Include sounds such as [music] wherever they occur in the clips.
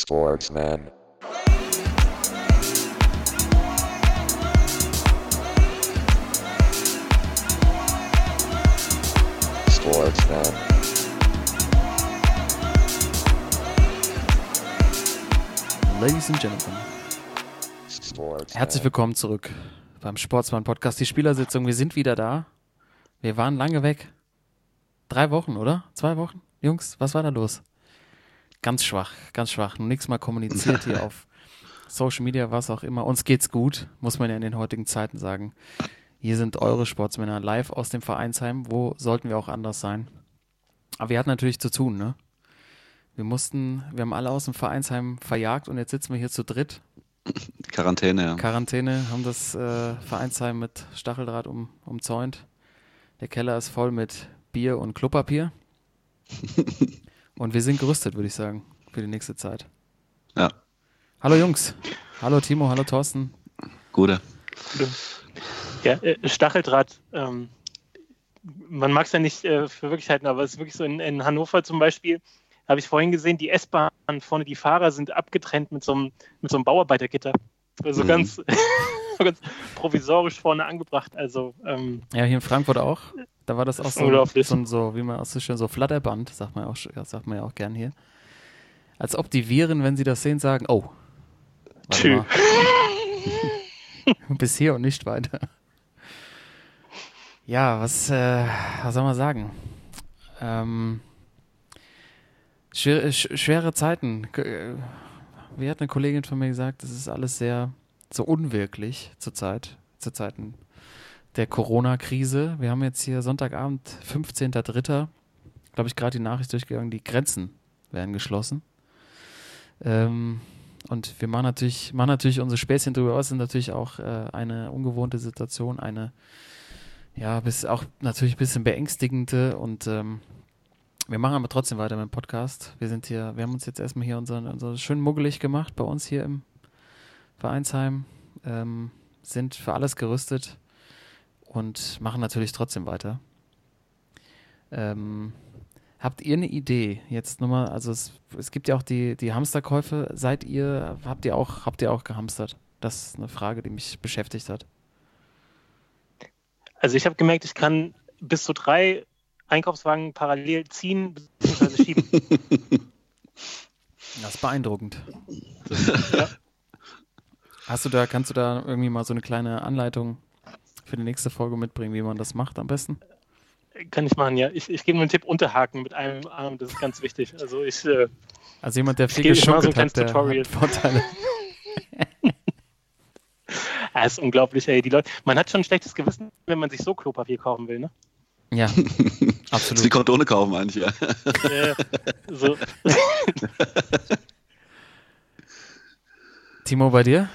Sportsman. Sportsman. Ladies and Gentlemen, Sportsman. herzlich willkommen zurück beim Sportsmann Podcast. Die Spielersitzung, wir sind wieder da. Wir waren lange weg. Drei Wochen, oder? Zwei Wochen? Jungs, was war da los? Ganz schwach, ganz schwach. Nur nichts mal kommuniziert hier [laughs] auf Social Media, was auch immer. Uns geht's gut, muss man ja in den heutigen Zeiten sagen. Hier sind eure Sportsmänner live aus dem Vereinsheim. Wo sollten wir auch anders sein? Aber wir hatten natürlich zu tun, ne? Wir mussten, wir haben alle aus dem Vereinsheim verjagt und jetzt sitzen wir hier zu dritt Quarantäne, ja. Quarantäne, haben das äh, Vereinsheim mit Stacheldraht um, umzäunt. Der Keller ist voll mit Bier und Klopapier. [laughs] und wir sind gerüstet, würde ich sagen, für die nächste Zeit. ja. Hallo Jungs. Hallo Timo, hallo Thorsten. Gute. Ja, äh, Stacheldraht, ähm, man mag es ja nicht äh, für wirklich halten, aber es ist wirklich so in, in Hannover zum Beispiel, habe ich vorhin gesehen, die S-Bahn vorne, die Fahrer sind abgetrennt mit so einem, mit so einem Bauarbeitergitter. Also Mhm. ganz, [laughs] ganz provisorisch vorne angebracht. Also ähm, Ja, hier in Frankfurt auch. Da war das auch so, so, so wie man auch so schön so Flatterband, sagt man, auch, sagt man ja auch gern hier. Als ob die Viren, wenn sie das sehen, sagen, oh, warte Tschü. mal. [laughs] bis hier und nicht weiter. Ja, was, äh, was soll man sagen? Ähm, schwere, sch schwere Zeiten. Äh, Wie hat eine Kollegin von mir gesagt, es ist alles sehr so unwirklich zurzeit, zu Zeiten der Corona-Krise. Wir haben jetzt hier Sonntagabend, 15.03. Glaube ich, gerade die Nachricht durchgegangen, die Grenzen werden geschlossen. Ähm, und wir machen natürlich, machen natürlich unsere Späßchen drüber, aber es ist natürlich auch äh, eine ungewohnte Situation, eine, ja, bis auch natürlich ein bisschen beängstigende und ähm, wir machen aber trotzdem weiter mit dem Podcast. Wir sind hier, wir haben uns jetzt erstmal hier unser, unser schön muggelig gemacht bei uns hier im Vereinsheim, ähm, sind für alles gerüstet und machen natürlich trotzdem weiter. Ähm, habt ihr eine Idee? Jetzt nochmal, also es, es gibt ja auch die, die Hamsterkäufe. Seid ihr, habt ihr auch, habt ihr auch gehamstert? Das ist eine Frage, die mich beschäftigt hat. also ich habe gemerkt, ich kann bis zu drei Einkaufswagen parallel ziehen bzw. schieben. [laughs] Das ist beeindruckend. Ja. Hast du da, kannst du da irgendwie mal so eine kleine Anleitung für die nächste Folge mitbringen, wie man das macht am besten? Kann ich machen, ja. Ich, ich gebe nur einen Tipp, unterhaken mit einem Arm, das ist ganz wichtig. Also ich, äh, Also jemand, der viel immer so ein geschunkelt hat, der Tutorial. hat Vorteile. [laughs] ah, ist unglaublich, ey. Die Leute, man hat schon ein schlechtes Gewissen, wenn man sich so Klopapier kaufen will, ne? Ja, [laughs] Sie absolut. konnte ohne kaufen eigentlich, ja. Äh, so. [laughs] Timo, bei dir?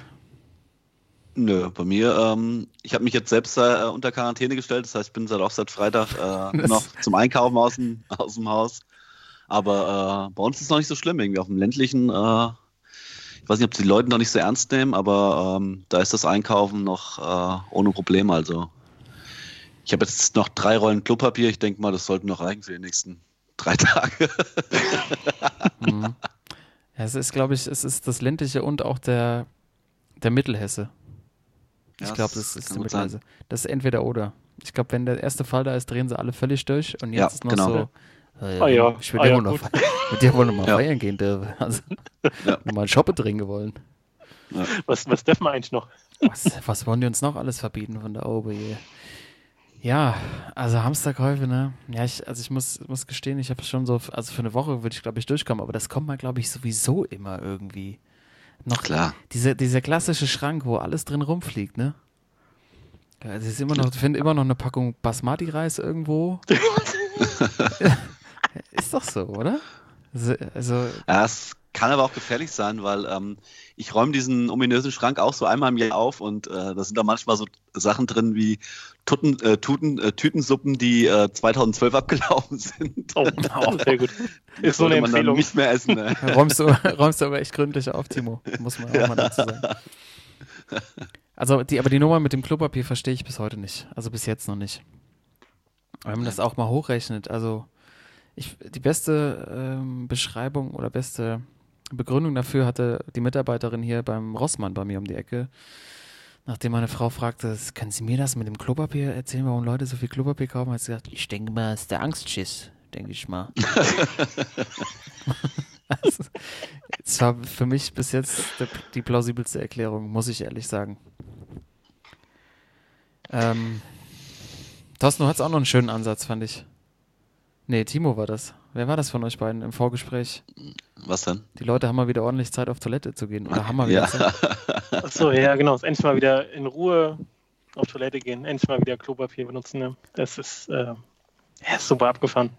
Nö, bei mir, ähm, ich habe mich jetzt selbst äh, unter Quarantäne gestellt, das heißt, ich bin seit auch seit Freitag äh, [laughs] noch zum Einkaufen aus dem, aus dem Haus. Aber äh, bei uns ist es noch nicht so schlimm, irgendwie auf dem ländlichen, äh, ich weiß nicht, ob die Leute noch nicht so ernst nehmen, aber ähm, da ist das Einkaufen noch äh, ohne Probleme. Also ich habe jetzt noch drei Rollen Klopapier, ich denke mal, das sollten noch reichen für die nächsten drei [laughs] Tage. Mhm. Ja, es ist, glaube ich, es ist das ländliche und auch der, der Mittelhesse. Ich Ja, glaube, das ist kann die. Mittelhesse. Das ist entweder oder. Ich glaube, wenn der erste Fall da ist, drehen sie alle völlig durch und jetzt Ja, ist noch genau. so. äh, Ah ja, Ich will ah dir ja, noch, mit dir wohl noch mal [laughs] Ja. feiern gehen dürfen. Also, [laughs] Ja. nur mal Shoppe trinken wollen. Was, was dürfen wir eigentlich noch? Was, was wollen die uns noch alles verbieten von der Obe hier? Ja, also Hamsterkäufe, ne? Ja, ich, also ich muss, muss gestehen, ich habe schon so, also für eine Woche würde ich, glaube ich, durchkommen, aber das kommt mal, glaube ich, sowieso immer irgendwie. Noch Klar. Diese, dieser klassische Schrank, wo alles drin rumfliegt, ne? Ja, es ist immer noch, ich finde immer noch eine Packung Basmati-Reis irgendwo. [laughs] ist doch so, oder? Also, also Ja, es kann aber auch gefährlich sein, weil ähm, ich räume diesen ominösen Schrank auch so einmal im Jahr auf und äh, da sind da manchmal so Sachen drin wie Tutten, äh, Tuten, äh, Tütensuppen, die äh, 2012 abgelaufen sind. Oh, [laughs] sehr gut. Ist so eine man dann Empfehlung. nicht mehr essen. Ne? [laughs] räumst du, räumst du aber echt gründlich auf, Timo. Muss man auch mal dazu sagen. [laughs] Also, die, aber die Nummer mit dem Klopapier verstehe ich bis heute nicht. Also bis jetzt noch nicht. Wenn man das auch mal hochrechnet, also ich, die beste ähm, Beschreibung oder beste Begründung dafür hatte die Mitarbeiterin hier beim Rossmann bei mir um die Ecke, nachdem meine Frau fragte, können Sie mir das mit dem Klopapier erzählen, warum Leute so viel Klopapier kaufen, hat sie gesagt, ich denke mal, es ist der Angstschiss, denke ich mal. [laughs] also, das war für mich bis jetzt die, plausibelste Erklärung, muss ich ehrlich sagen. Ähm, Thorsten, du hattest auch noch einen schönen Ansatz, fand ich. Nee, Timo war das. Wer war das von euch beiden im Vorgespräch? Was denn? Die Leute haben mal wieder ordentlich Zeit auf Toilette zu gehen. Oder haben mal wieder Ja. Zeit? [laughs] Achso, ja, genau. Endlich mal wieder in Ruhe auf Toilette gehen. Endlich mal wieder Klopapier benutzen. Ne? Das ist, äh, ja, ist super abgefahren.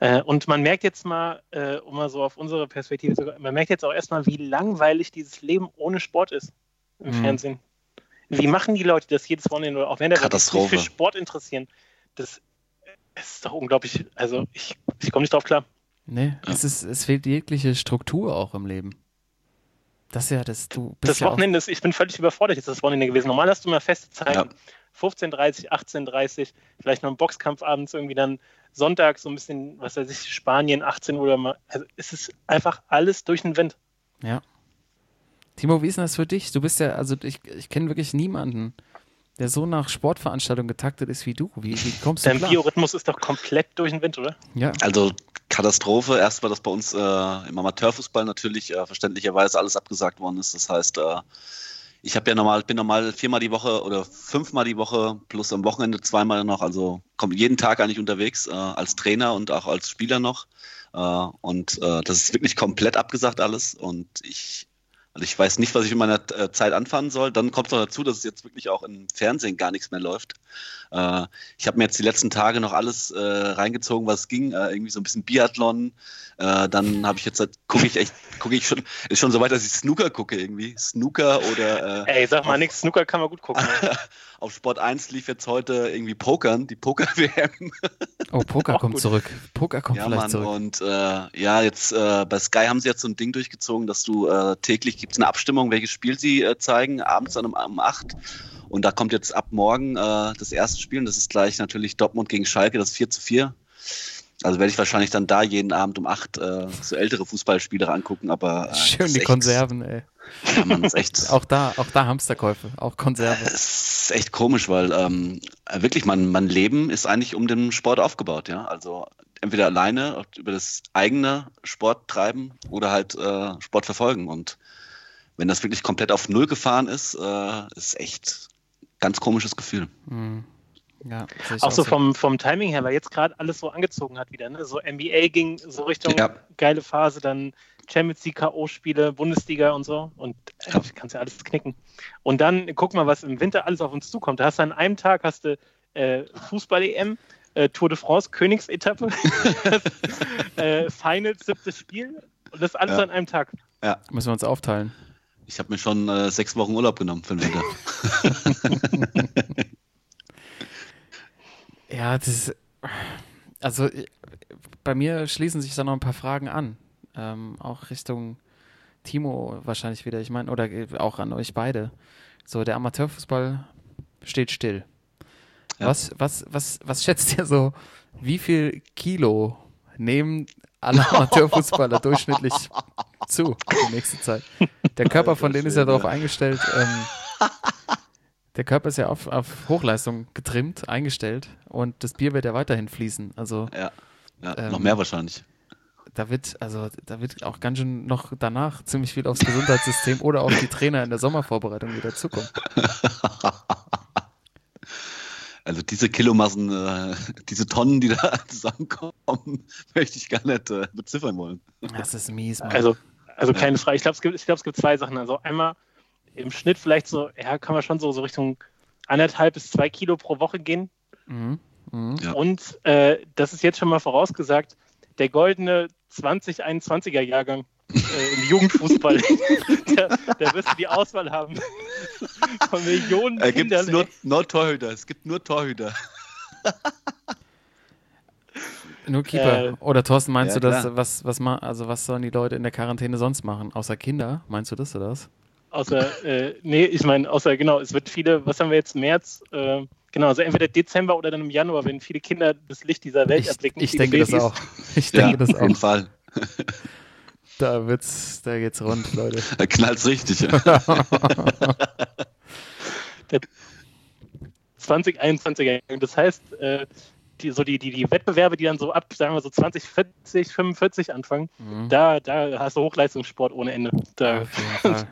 Äh, und man merkt jetzt mal, äh, um mal so auf unsere Perspektive zu man merkt jetzt auch erstmal, wie langweilig dieses Leben ohne Sport ist im Mhm. Fernsehen. Wie machen die Leute das jedes Wochenende oder auch wenn der sich für Sport interessieren? Das ist doch unglaublich. Also ich, ich komme nicht drauf klar. Nee, es, ist, es fehlt jegliche Struktur auch im Leben. Das ist ja das, du bist Das ja auch, Wochenende, ist, ich bin völlig überfordert jetzt das Wochenende gewesen. Normal hast du immer feste Zeiten. Ja. 15.30, 18.30, vielleicht noch ein Boxkampf abends, irgendwie dann Sonntag so ein bisschen, was weiß ich, Spanien, 18 Uhr oder mal. Also es ist einfach alles durch den Wind. ja. Timo, wie ist denn das für dich? Du bist ja, also ich, ich kenne wirklich niemanden, der so nach Sportveranstaltungen getaktet ist wie du. Wie, wie kommst du Dein klar? Biorhythmus ist doch komplett durch den Wind, oder? Ja, Also Katastrophe. Erst war das bei uns äh, im Amateurfußball natürlich äh, verständlicherweise alles abgesagt worden ist. Das heißt, äh, ich habe ja normal, bin normal viermal die Woche oder fünfmal die Woche plus am Wochenende zweimal noch, also komme jeden Tag eigentlich unterwegs äh, als Trainer und auch als Spieler noch. Äh, und äh, das ist wirklich komplett abgesagt alles. Und ich also ich weiß nicht, was ich in meiner äh, Zeit anfangen soll. Dann kommt noch dazu, dass es jetzt wirklich auch im Fernsehen gar nichts mehr läuft. Äh, ich habe mir jetzt die letzten Tage noch alles äh, reingezogen, was ging. Äh, irgendwie so ein bisschen Biathlon. Äh, dann habe ich jetzt, gucke ich echt, gucke ich schon, ist schon so weit, dass ich Snooker gucke irgendwie. Snooker oder äh, Ey, sag mal nichts, Snooker kann man gut gucken. [laughs] auf Sport 1 lief jetzt heute irgendwie Pokern, die Poker-WM. oh, Poker [laughs] kommt gut. zurück. Poker kommt Ja, vielleicht Mann, zurück. und äh, ja, jetzt äh, bei Sky haben sie jetzt so ein Ding durchgezogen, dass du äh, täglich gibt es eine Abstimmung, welches Spiel sie äh, zeigen, abends dann um, um 8. Und da kommt jetzt ab morgen äh, das erste Spiel und das ist gleich natürlich Dortmund gegen Schalke, das 4 zu 4. Also werde ich wahrscheinlich dann da jeden Abend um 8 äh, so ältere Fußballspiele angucken, aber äh, Schön die echt- Konserven, ey. Ja, das ist echt, [laughs] Auch da, auch da Hamsterkäufe, auch Konserven. es ist echt komisch, weil ähm, wirklich mein, mein Leben ist eigentlich um den Sport aufgebaut, ja. Also entweder alleine über das eigene Sport treiben oder halt äh, Sport verfolgen. Und wenn das wirklich komplett auf Null gefahren ist, äh, ist echt ein ganz komisches Gefühl. Hm. Ja, ich Auch so vom, vom Timing her, weil jetzt gerade alles so angezogen hat wieder. Ne? So NBA ging so Richtung Ja. geile Phase, dann Champions League K.O.-Spiele, Bundesliga und so. Und äh, Ja. kannst ja alles knicken. Und dann guck mal, was im Winter alles auf uns zukommt. Da hast du an einem Tag hast du äh, Fußball-EM, äh, Tour de France, Königsetappe, [laughs] äh, Finals, siebtes Spiel. Und das alles Ja. an einem Tag. Müssen wir uns aufteilen. Ich habe mir schon äh, sechs Wochen Urlaub genommen für den Winter. [laughs] [laughs] Ja, das ist, also äh, bei mir schließen sich da noch ein paar Fragen an. Ähm, auch Richtung Timo wahrscheinlich wieder. Ich meine, oder äh, auch an euch beide. So, der Amateurfußball steht still. Ja. Was, was, was, was schätzt ihr so, wie viel Kilo nehmen alle [laughs] Amateurfußballer durchschnittlich zu die nächste Zeit? Der Körper von denen ist ja darauf eingestellt, ähm, der Körper ist ja auf, auf Hochleistung getrimmt, eingestellt und das Bier wird ja weiterhin fließen. Also ja, ja Ähm, noch mehr wahrscheinlich. da wird, also da wird auch ganz schön noch danach ziemlich viel aufs Gesundheitssystem oder auf die Trainer in der Sommervorbereitung wieder zukommen. [laughs] Also diese Kilomassen, äh, diese Tonnen, die da [laughs] zusammenkommen, [laughs] möchte ich gar nicht äh, beziffern wollen. Das ist mies, Mann. Also, also keine Frage. Ich glaube, es, gibt- ich glaub, es gibt zwei Sachen. Also einmal im Schnitt vielleicht so, ja, kann man schon so, so Richtung anderthalb bis zwei Kilo pro Woche gehen. mhm. Mhm. Ja. Und äh, das ist jetzt schon mal vorausgesagt, der goldene 2021er Jahrgang äh, im Jugendfußball, [laughs] [laughs] da, da wirst du die Auswahl haben [laughs] von Millionen Äh, gibt Kindern. es nur, nur Torhüter. Es gibt nur Torhüter. Nur Keeper. Äh, Oder Thorsten, meinst ja, du das, was, was also was sollen die Leute in der Quarantäne sonst machen? Außer Kinder? Meinst du das oder was? Außer, äh, nee, ich meine, außer, genau, es wird viele, was haben wir jetzt, März? Äh, genau, also entweder Dezember oder dann im Januar, wenn viele Kinder das Licht dieser Welt Ich, erblicken. ich denke das Babys. auch. [laughs] Ich denke ja, das auf jeden auch. Fall. [laughs] Da wird's, da geht's rund, Leute. [laughs] Da knallt's richtig. Ja. 2021er. Das heißt, äh, die, so die, die, die Wettbewerbe, die dann so ab, sagen wir so 2040, 45 anfangen, Mhm. da, da hast du Hochleistungssport ohne Ende. Da, Auf jeden Fall.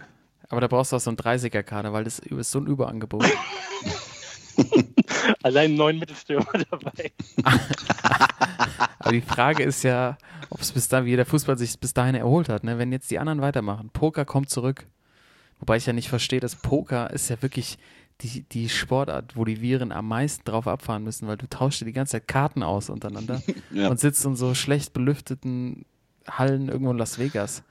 Aber da brauchst du auch so einen 30er-Kader, weil das ist so ein Überangebot. [laughs] allein neun Mittelstürmer dabei. [laughs] Aber die Frage ist ja, ob es bis dahin, wie der Fußball sich bis dahin erholt hat. Ne? Wenn jetzt die anderen weitermachen, Poker kommt zurück. Wobei ich ja nicht verstehe, dass Poker ist ja wirklich die, die Sportart, wo die Viren am meisten drauf abfahren müssen, weil du tauschst dir die ganze Zeit Karten aus untereinander [laughs] Ja. und sitzt in so schlecht belüfteten Hallen irgendwo in Las Vegas.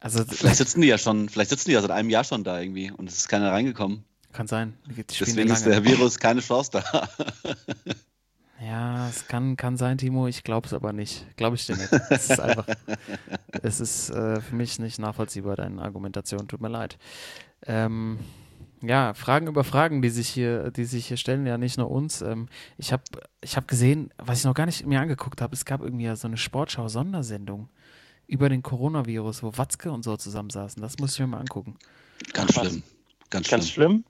Also Vielleicht sitzen die ja schon, vielleicht sitzen die ja seit einem Jahr schon da irgendwie und es ist keiner reingekommen. kann sein. Deswegen ist der Virus keine Chance da. [laughs] Ja, es kann, kann sein, Timo. Ich glaube es aber nicht. Glaube ich dir nicht. Es ist einfach, [laughs] es ist äh, für mich nicht nachvollziehbar, deine Argumentation. Tut mir leid. Ähm, ja, Fragen über Fragen, die sich hier, die sich hier stellen, ja nicht nur uns. Ähm, ich habe ich hab gesehen, was ich noch gar nicht mir angeguckt habe, es gab irgendwie ja so eine Sportschau-Sondersendung über den Coronavirus, wo Watzke und so zusammensaßen. Das muss ich mir mal angucken. Ganz schlimm. Ganz schlimm. Ganz schlimm.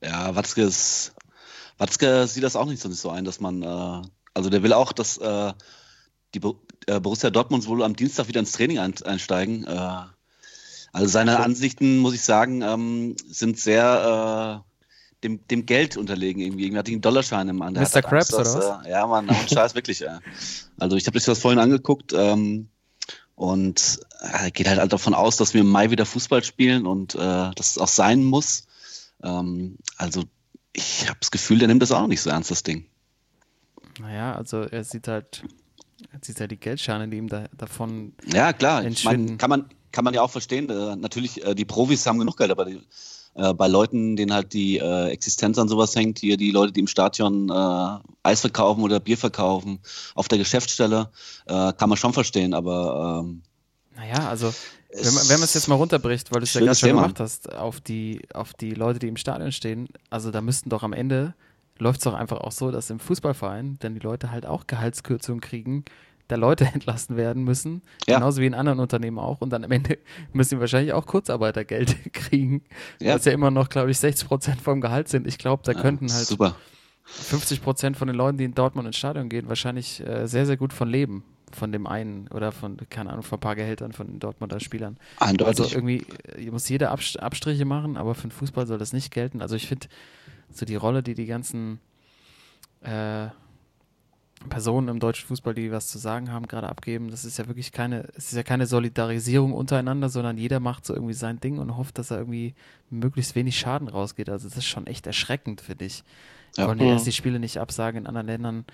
Ja, Watzke ist, Watzke sieht das auch nicht so, nicht so ein, dass man, äh, also der will auch, dass äh, die Bo äh, Borussia Dortmund wohl am Dienstag wieder ins Training ein einsteigen. Äh, also seine Okay. Ansichten, muss ich sagen, ähm, sind sehr äh, dem, dem Geld unterlegen irgendwie. Irgendwie hat ihn einen Dollarschein im Hand. Mr. Krabs, oder dass, Äh, ja, Mann, Scheiß, wirklich. Äh. Also ich habe das das vorhin angeguckt ähm, und äh, geht halt, halt davon aus, dass wir im Mai wieder Fußball spielen und äh, dass es auch sein muss. Ähm, also ich habe das Gefühl, der nimmt das auch nicht so ernst, das Ding. Naja, also er sieht halt, er sieht halt die Geldscheine, die ihm da, davon Ja, klar. Ich meine, kann man, kann man ja auch verstehen. Äh, natürlich, äh, die Profis haben genug Geld, aber die, äh, bei Leuten, denen halt die äh, Existenz an sowas hängt, hier die Leute, die im Stadion äh, Eis verkaufen oder Bier verkaufen, auf der Geschäftsstelle, äh, kann man schon verstehen, aber ähm, Naja, also wenn man, wenn man es jetzt mal runterbricht, weil du es ja gerade schon Thema. gemacht hast, auf die, auf die Leute, die im Stadion stehen, also da müssten doch am Ende, läuft es doch einfach auch so, dass im Fußballverein dann die Leute halt auch Gehaltskürzungen kriegen, da Leute [laughs] entlassen werden müssen, Ja. genauso wie in anderen Unternehmen auch und dann am Ende [laughs] müssen die wahrscheinlich auch Kurzarbeitergeld [laughs] kriegen, Ja. was ja immer noch, glaube ich, 60 Prozent vom Gehalt sind. Ich glaube, da ja, könnten halt super. 50 Prozent von den Leuten, die in Dortmund ins Stadion gehen, wahrscheinlich äh, sehr, sehr gut von leben. Von dem einen oder von, keine Ahnung, von ein paar Gehältern von den Dortmunder Spielern. Eindeutig. Also irgendwie äh, muss jeder Abst Abstriche machen, aber für den Fußball soll das nicht gelten. Also ich finde, so die Rolle, die die ganzen äh, Personen im deutschen Fußball, die was zu sagen haben, gerade abgeben, das ist ja wirklich keine, es ist ja keine Solidarisierung untereinander, sondern jeder macht so irgendwie sein Ding und hofft, dass er irgendwie möglichst wenig Schaden rausgeht. Also das ist schon echt erschreckend, finde ich. Ja. Wollen die Mhm. erst die Spiele nicht absagen. In anderen Ländern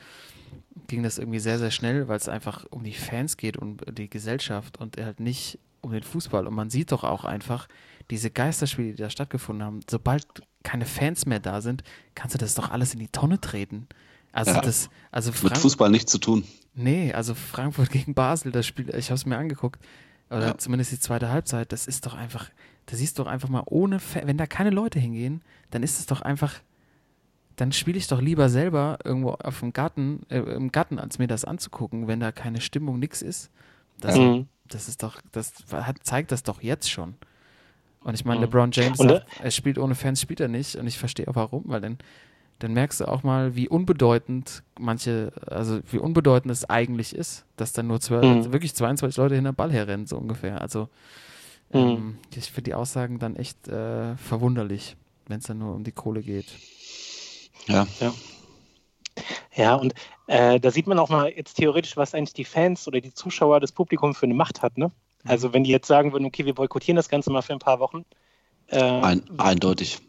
ging das irgendwie sehr, sehr schnell, weil es einfach um die Fans geht und die Gesellschaft und halt nicht um den Fußball. Und man sieht doch auch einfach, diese Geisterspiele, die da stattgefunden haben, sobald keine Fans mehr da sind, kannst du das doch alles in die Tonne treten. Also Ja. das, also Mit Frank Fußball nichts zu tun. Nee, also Frankfurt [laughs] gegen Basel, das Spiel, ich habe es mir angeguckt, oder Ja. zumindest die zweite Halbzeit, das ist doch einfach, da siehst du doch einfach mal ohne, Fa wenn da keine Leute hingehen, dann ist es doch einfach, dann spiele ich doch lieber selber irgendwo auf dem Garten, äh, im Garten, als mir das anzugucken, wenn da keine Stimmung, nix ist. Das, Mhm. das ist doch, das hat, zeigt das doch jetzt schon. Und ich meine, Mhm. LeBron James Und, sagt, er spielt ohne Fans, spielt er nicht. Und ich verstehe auch warum, weil dann, dann merkst du auch mal, wie unbedeutend manche, also wie unbedeutend es eigentlich ist, dass dann nur zwölf, Mhm. wirklich 22 Leute hinter den Ball herrennen, so ungefähr. Also Mhm. ähm, ich finde die Aussagen dann echt äh, verwunderlich, wenn es dann nur um die Kohle geht. Ja. Ja, und äh, da sieht man auch mal jetzt theoretisch, was eigentlich die Fans oder die Zuschauer, das Publikum für eine Macht hat. Ne? Also wenn die jetzt sagen würden, okay, wir boykottieren das Ganze mal für ein paar Wochen, äh, Ein, eindeutig.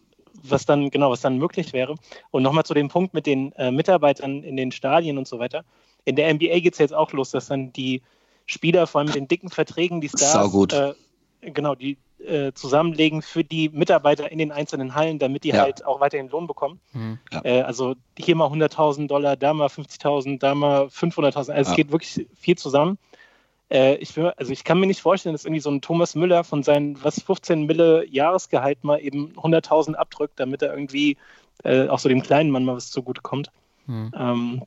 Was dann genau, was dann möglich wäre. Und nochmal zu dem Punkt mit den äh, Mitarbeitern in den Stadien und so weiter. In der NBA geht es jetzt auch los, dass dann die Spieler, vor allem mit den dicken Verträgen, die Stars, äh, genau, die äh, zusammenlegen für die Mitarbeiter in den einzelnen Hallen, damit die Ja. halt auch weiterhin Lohn bekommen. Mhm. Äh, also hier mal 100.000 Dollar, da mal 50.000, da mal 500.000. Also Ja. es geht wirklich viel zusammen. Äh, ich, will, also ich kann mir nicht vorstellen, dass irgendwie so ein Thomas Müller von seinen was 15 Mille Jahresgehalt mal eben 100.000 abdrückt, damit er irgendwie äh, auch so dem kleinen Mann mal was zugutekommt. Mhm. Ähm,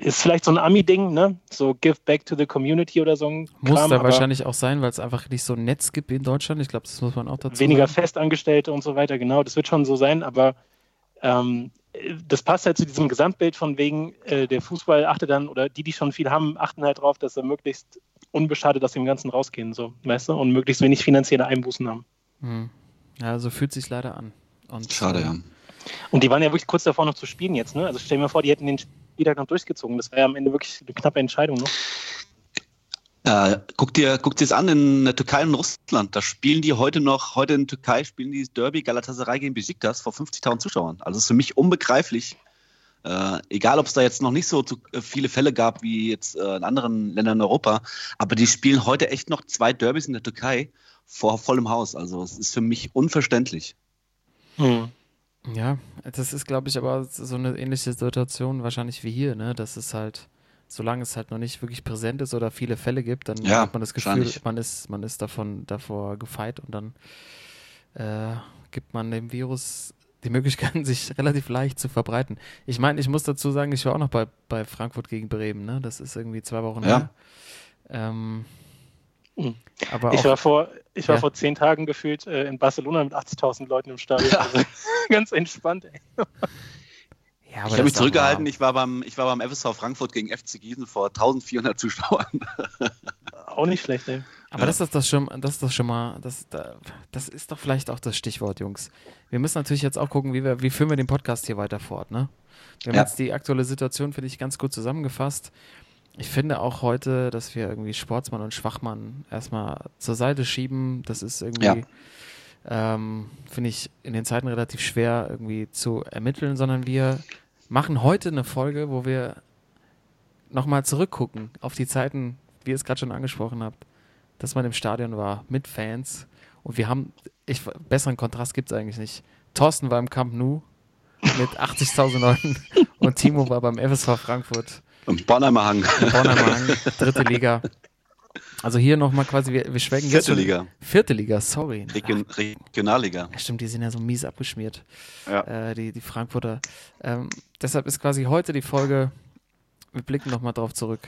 ist vielleicht so ein Ami-Ding, ne? So Give Back to the Community oder so ein Muss Kram, da wahrscheinlich auch sein, weil es einfach nicht so ein Netz gibt in Deutschland. Ich glaube, das muss man auch dazu weniger sagen. Festangestellte und so weiter, genau, das wird schon so sein, aber ähm, das passt halt zu diesem Gesamtbild von wegen, äh, der Fußball achtet dann, oder die, die schon viel haben, achten halt drauf, dass sie möglichst unbeschadet aus dem Ganzen rausgehen, so, weißt du, und möglichst wenig finanzielle Einbußen haben. Hm. Ja, so fühlt sich leider an. Und, Schade, äh, ja. Und die waren ja wirklich kurz davor noch zu spielen jetzt, ne? Also stell dir mal vor, die hätten den Spieltag noch durchgezogen. Das wäre ja am Ende wirklich eine knappe Entscheidung, ne? Äh, guck dir, guck dir es an in der Türkei und Russland. Da spielen die heute noch, heute in der Türkei spielen die Derby Galatasaray gegen Besiktas vor 50.000 Zuschauern. Also das ist für mich unbegreiflich. Äh, egal, ob es da jetzt noch nicht so zu, äh, viele Fälle gab wie jetzt äh, in anderen Ländern in Europa, aber die spielen heute echt noch zwei Derbys in der Türkei vor vollem Haus. Also es ist für mich unverständlich. Hm. Ja, das ist, glaube ich, aber so eine ähnliche Situation wahrscheinlich wie hier, ne? Das ist halt, solange es halt noch nicht wirklich präsent ist oder viele Fälle gibt, dann Ja, hat man das Gefühl, man ist, man ist davon davor gefeit und dann äh, gibt man dem Virus die Möglichkeit, [laughs] sich relativ leicht zu verbreiten. Ich meine, ich muss dazu sagen, ich war auch noch bei, bei Frankfurt gegen Bremen, ne? Das ist irgendwie zwei Wochen Ja. her. Ähm, Mhm. aber Ich auch, war vor, ich war Ja. vor zehn Tagen gefühlt äh, in Barcelona mit 80.000 Leuten im Stadion. [laughs] Also, [laughs] ganz entspannt, ey. Ja, aber Ich das habe mich zurückgehalten. warm. Ich war beim, ich war beim FSV Frankfurt gegen FC Gießen vor 1400 Zuschauern. Auch nicht schlecht, ey. Aber Ja. das ist doch schon, das ist doch schon mal, das, da, das ist doch vielleicht auch das Stichwort, Jungs. Wir müssen natürlich jetzt auch gucken, wie wir, wie führen wir den Podcast hier weiter fort, ne? Wir haben Ja. jetzt die aktuelle Situation, finde ich, ganz gut zusammengefasst. Ich finde auch heute, dass wir irgendwie Sportsmann und Schwachmann erstmal zur Seite schieben. Das ist irgendwie, ähm, finde ich, in den Zeiten relativ schwer irgendwie zu ermitteln, sondern wir machen heute eine Folge, wo wir nochmal zurückgucken auf die Zeiten, wie ihr es gerade schon angesprochen habt, dass man im Stadion war mit Fans und wir haben, ich, besseren Kontrast gibt es eigentlich nicht. Thorsten war im Camp Nou mit [laughs] 80.000 Leuten und Timo war beim FSV Frankfurt Im Bornheimer Hang. Bornheimer Hang, dritte Liga. Also hier nochmal quasi, wir, wir schwenken jetzt. Vierte Liga. Vierte Liga, sorry. Region, Regionalliga. Ja, stimmt, die sind ja so mies abgeschmiert, Ja. äh, die, die Frankfurter. Ähm, deshalb ist quasi heute die Folge, wir blicken nochmal drauf zurück.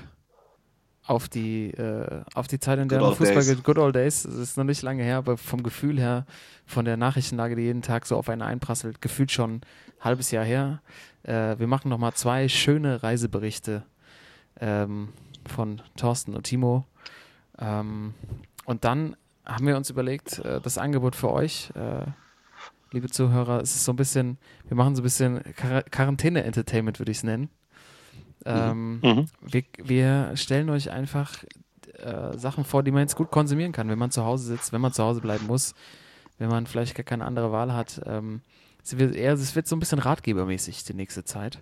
Auf die, äh, auf die Zeit, in der Fußball days. geht. Good old days. Es ist noch nicht lange her, aber vom Gefühl her, von der Nachrichtenlage, die jeden Tag so auf einen einprasselt, gefühlt schon ein halbes Jahr her. Äh, wir machen nochmal zwei schöne Reiseberichte ähm, von Thorsten und Timo. Ähm, und dann haben wir uns überlegt, äh, das Angebot für euch, äh, liebe Zuhörer, es ist so ein bisschen, wir machen so ein bisschen Quar Quarantäne-Entertainment, würde ich es nennen. Ähm, Mhm. wir, wir stellen euch einfach äh, Sachen vor, die man jetzt gut konsumieren kann, wenn man zu Hause sitzt, wenn man zu Hause bleiben muss, wenn man vielleicht gar keine andere Wahl hat. Ähm, es, wird eher, es wird so ein bisschen ratgebermäßig die nächste Zeit.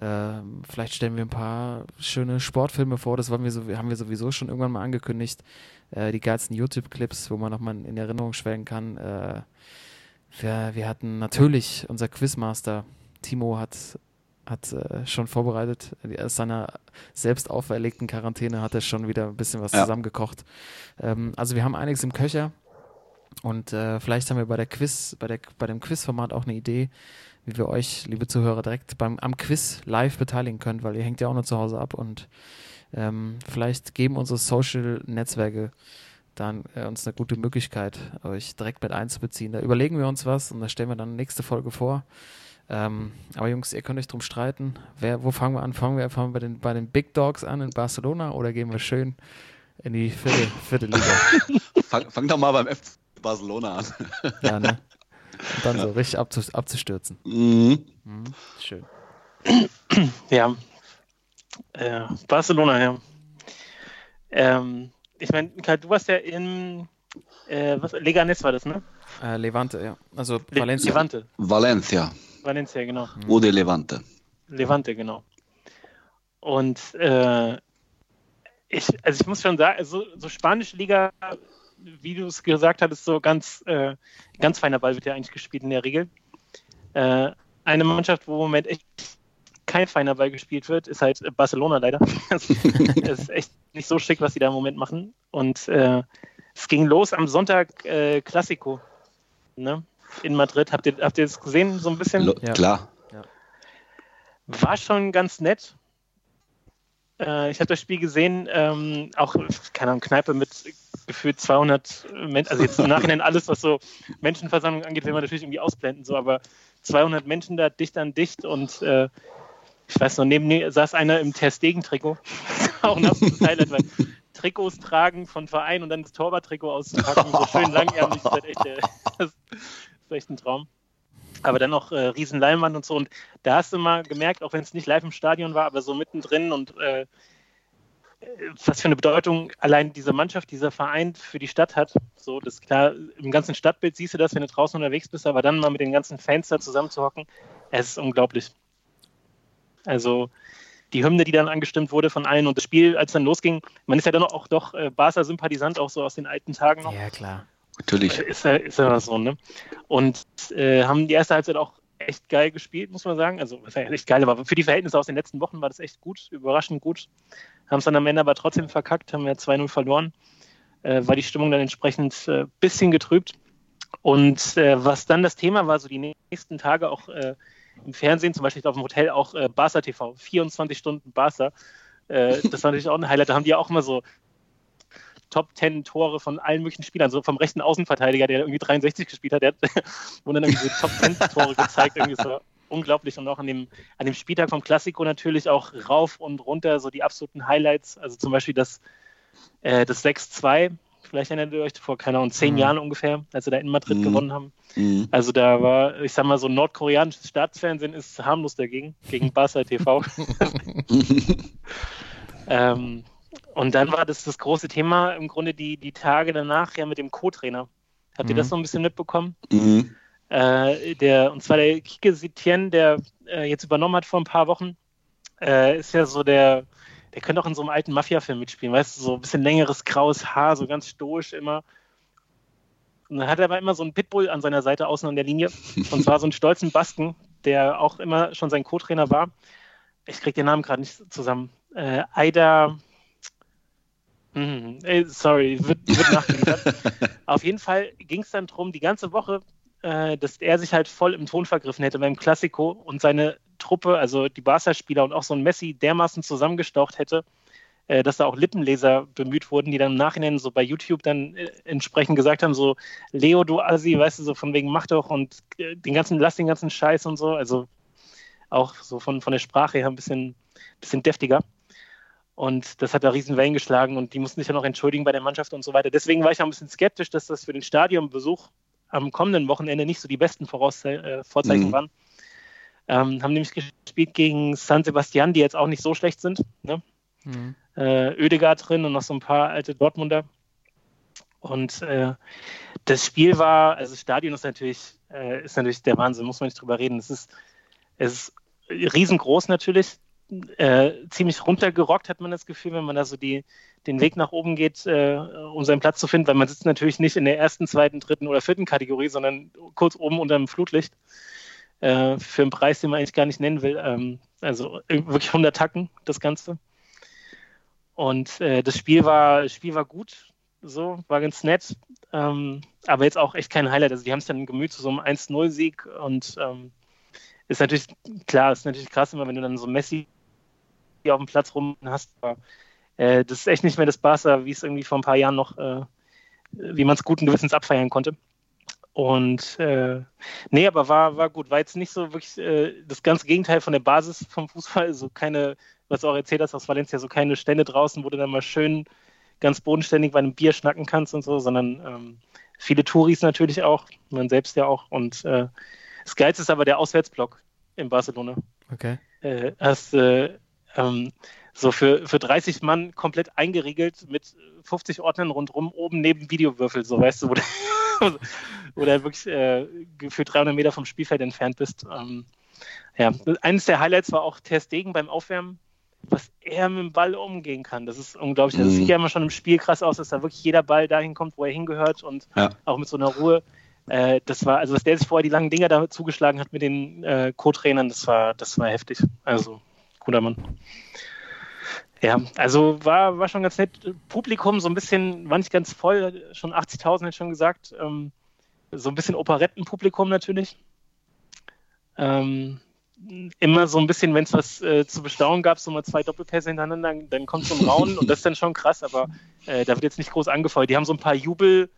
Ähm, vielleicht stellen wir ein paar schöne Sportfilme vor, das wir so, haben wir sowieso schon irgendwann mal angekündigt. Äh, die geilsten YouTube-Clips, wo man nochmal in Erinnerung schwelgen kann. Äh, wir, wir hatten natürlich unser Quizmaster, Timo hat, hat äh, schon vorbereitet. Aus seiner selbst auferlegten Quarantäne hat er schon wieder ein bisschen was Ja. zusammengekocht. Ähm, also wir haben einiges im Köcher. Und äh, vielleicht haben wir bei der Quiz, bei, der, bei dem Quizformat auch eine Idee, wie wir euch, liebe Zuhörer, direkt beim, am Quiz live beteiligen könnt, weil ihr hängt ja auch nur zu Hause ab und ähm, vielleicht geben unsere Social-Netzwerke dann äh, uns eine gute Möglichkeit, euch direkt mit einzubeziehen. Da überlegen wir uns was und da stellen wir dann nächste Folge vor. Ähm, aber Jungs, ihr könnt euch drum streiten. Wer, wo fangen wir an? Fangen wir, wir bei, den, bei den Big Dogs an in Barcelona oder gehen wir schön in die vierte, vierte Liga? [laughs] Fang, fang doch mal beim FC Barcelona an. ja, ne? Und dann so richtig abzu, abzustürzen. Mhm. Mhm. Schön. Ja. Äh, Barcelona, ja. Ähm, ich meine, du warst ja in äh, was, Leganes war das, ne? Äh, Levante, ja. Also Le Valencia. Levante. Valencia. Valencia, genau. Oder Levante. Levante, genau. Und äh, ich, also ich muss schon sagen, so, so spanische Liga, wie du es gesagt hattest, so ganz, äh, ganz feiner Ball wird ja eigentlich gespielt in der Regel. Äh, eine Mannschaft, wo im Moment echt kein feiner Ball gespielt wird, ist halt Barcelona leider. [laughs] Es ist echt nicht so schick, was sie da im Moment machen. Und äh, es ging los am Sonntag äh, Classico ne? in Madrid. Habt ihr, habt ihr das gesehen, so ein bisschen? Lo Ja. Klar. War schon ganz nett. Äh, ich habe das Spiel gesehen, ähm, auch, keine Ahnung, Kneipe mit gefühlt 200 Menschen, also jetzt im Nachhinein alles, was so Menschenversammlung angeht, will man natürlich irgendwie ausblenden, so, aber 200 Menschen da dicht an dicht und äh, ich weiß noch, neben mir saß einer im war [laughs] auch ein absolutes Highlight, weil Trikots tragen von Verein und dann das Torwarttrikot auszupacken, so schön langärmlich, das ist echt, äh, das ist echt ein Traum. Aber dann noch äh, riesen Leinwand und so. Und da hast du mal gemerkt, auch wenn es nicht live im Stadion war, aber so mittendrin und äh, was für eine Bedeutung allein diese Mannschaft, dieser Verein für die Stadt hat. So, das ist klar, im ganzen Stadtbild siehst du das, wenn du draußen unterwegs bist, aber dann mal mit den ganzen Fans da zusammenzuhocken, es ist unglaublich. Also die Hymne, die dann angestimmt wurde von allen und das Spiel, als dann losging, man ist ja dann auch doch äh, Barca-Sympathisant, auch so aus den alten Tagen noch. Ja, klar. Natürlich. Ist ja, ist ja so, ne? Und äh, haben die erste Halbzeit auch echt geil gespielt, muss man sagen. Also, was ja echt geil, aber für die Verhältnisse aus den letzten Wochen war das echt gut, überraschend gut. Haben es dann am Ende aber trotzdem verkackt, haben ja 2-0 verloren. Äh, war die Stimmung dann entsprechend ein äh, bisschen getrübt. Und äh, was dann das Thema war, so die nächsten Tage auch äh, im Fernsehen, zum Beispiel auf dem Hotel auch äh, Barca TV, 24 Stunden Barca. Äh, das war natürlich auch ein Highlight. Da haben die auch immer so Top 10 Tore von allen möglichen Spielern, so vom rechten Außenverteidiger, der irgendwie 63 gespielt hat, der hat [laughs] wurden dann irgendwie so Top 10 Tore gezeigt, irgendwie so unglaublich und auch an dem, an dem Spieltag vom Klassiko natürlich auch rauf und runter so die absoluten Highlights, also zum Beispiel das, äh, das 6-2 vielleicht erinnert ihr euch vor, keine Ahnung, zehn mhm. Jahren ungefähr, als sie da in Madrid mhm. gewonnen haben. Mhm. Also da war, ich sag mal, so nordkoreanisches Staatsfernsehen ist harmlos dagegen, gegen Barca TV. [laughs] [laughs] ähm, und dann war das das große Thema im Grunde die, die Tage danach ja mit dem Co-Trainer. Habt ihr das noch mhm. ein bisschen mitbekommen? Mhm. Äh, der, und zwar der Kike Sitien, der äh, jetzt übernommen hat vor ein paar Wochen, äh, ist ja so der, der könnte auch in so einem alten Mafia-Film mitspielen, weißt du, so ein bisschen längeres graues Haar, so ganz stoisch immer. Und dann hat er aber immer so einen Pitbull an seiner Seite außen an der Linie. [laughs] Und zwar so einen stolzen Basken, der auch immer schon sein Co-Trainer war. Ich kriege den Namen gerade nicht zusammen. Äh, Aida. Hm, ey, sorry, wird, wird nachgeliefert. Auf jeden Fall ging es dann darum, die ganze Woche, äh, dass er sich halt voll im Ton vergriffen hätte beim Klassiko und seine Truppe, also die Barca-Spieler und auch so ein Messi dermaßen zusammengestaucht hätte, äh, dass da auch Lippenleser bemüht wurden, die dann im Nachhinein so bei YouTube dann äh, entsprechend gesagt haben, so Leo, du Assi, weißt du, so von wegen mach doch und äh, den ganzen, lass den ganzen Scheiß und so, also auch so von, von der Sprache her ein bisschen, bisschen deftiger. Und das hat da riesen Wellen geschlagen und die mussten sich dann auch entschuldigen bei der Mannschaft und so weiter. Deswegen war ich auch ein bisschen skeptisch, dass das für den Stadionbesuch am kommenden Wochenende nicht so die besten Vorausze äh, Vorzeichen mhm. waren. Ähm, haben nämlich gespielt gegen San Sebastian, die jetzt auch nicht so schlecht sind. Ne? Mhm. Äh, Oedegaard drin und noch so ein paar alte Dortmunder. Und äh, das Spiel war, also das Stadion ist natürlich, äh, ist natürlich der Wahnsinn, muss man nicht drüber reden. Es ist, es ist riesengroß natürlich, äh, ziemlich runtergerockt hat man das Gefühl, wenn man da so die, den Weg nach oben geht, äh, um seinen Platz zu finden, weil man sitzt natürlich nicht in der ersten, zweiten, dritten oder vierten Kategorie, sondern kurz oben unter dem Flutlicht äh, für einen Preis, den man eigentlich gar nicht nennen will. Ähm, also wirklich 100 Tacken, das Ganze. Und äh, das Spiel war, Spiel war gut, so, war ganz nett, ähm, aber jetzt auch echt kein Highlight. Also die haben es dann gemüht zu so einem 1-0-Sieg und ähm, ist natürlich, klar, ist natürlich krass immer, wenn du dann so Messi auf dem Platz rum hast, aber äh, das ist echt nicht mehr das Barca, wie es irgendwie vor ein paar Jahren noch, äh, wie man es guten Gewissens abfeiern konnte. Und äh, nee, aber war, war gut. War jetzt nicht so wirklich äh, das ganze Gegenteil von der Basis vom Fußball. Also keine, was du auch erzählt hast aus Valencia, so keine Stände draußen, wo du dann mal schön ganz bodenständig bei einem Bier schnacken kannst und so, sondern ähm, viele Touris natürlich auch, man selbst ja auch. Und äh, das Geilste ist aber der Auswärtsblock in Barcelona. Okay. Äh, hast äh, ähm, so für, für 30 Mann komplett eingeriegelt mit 50 Ordnern rundherum, oben neben Videowürfel, so weißt du, wo der [laughs] oder wirklich äh, für 300 Meter vom Spielfeld entfernt bist. Ähm, ja, eines der Highlights war auch Ter Stegen beim Aufwärmen, was er mit dem Ball umgehen kann. Das ist unglaublich. Das mhm. sieht ja immer schon im Spiel krass aus, dass da wirklich jeder Ball dahin kommt, wo er hingehört und ja. auch mit so einer Ruhe. Äh, das war, also dass der sich vorher die langen Dinger da zugeschlagen hat mit den äh, Co-Trainern, das war, das war heftig. Also, guter Mann. Ja, also war, war schon ganz nett. Publikum so ein bisschen, war nicht ganz voll, schon 80.000 hätte ich schon gesagt. Ähm, so ein bisschen Operettenpublikum natürlich. Ähm, immer so ein bisschen, wenn es was äh, zu bestaunen gab, so mal zwei Doppelpässe hintereinander, dann, dann kommt so ein Raunen und das ist dann schon krass, aber äh, da wird jetzt nicht groß angefeuert. Die haben so ein paar Jubel-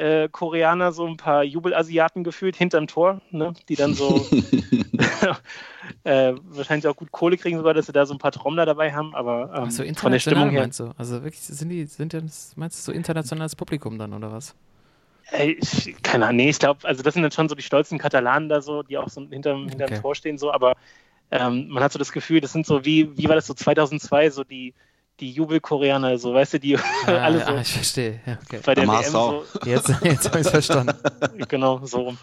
äh, Koreaner, so ein paar Jubelasiaten gefühlt hinterm Tor, ne? die dann so [laughs] [laughs] äh, wahrscheinlich auch gut Kohle kriegen sogar, dass sie da so ein paar Trommler dabei haben, aber ähm, so von der Stimmung her. Meinst du? Also wirklich, sind die, sind ja, meinst du so internationales Publikum dann oder was? Ey, ich, keine Ahnung, nee, ich glaube, also das sind dann schon so die stolzen Katalanen da so, die auch so hinterm, hinterm okay. Tor stehen, so, aber ähm, man hat so das Gefühl, das sind so wie, wie war das so 2002, so die, die Jubelkoreaner, so, weißt du, die ah, [laughs] alle so. Ah, ich verstehe, ja, okay. Bei der WM so, Jetzt, jetzt habe ich es verstanden. [laughs] genau, so rum.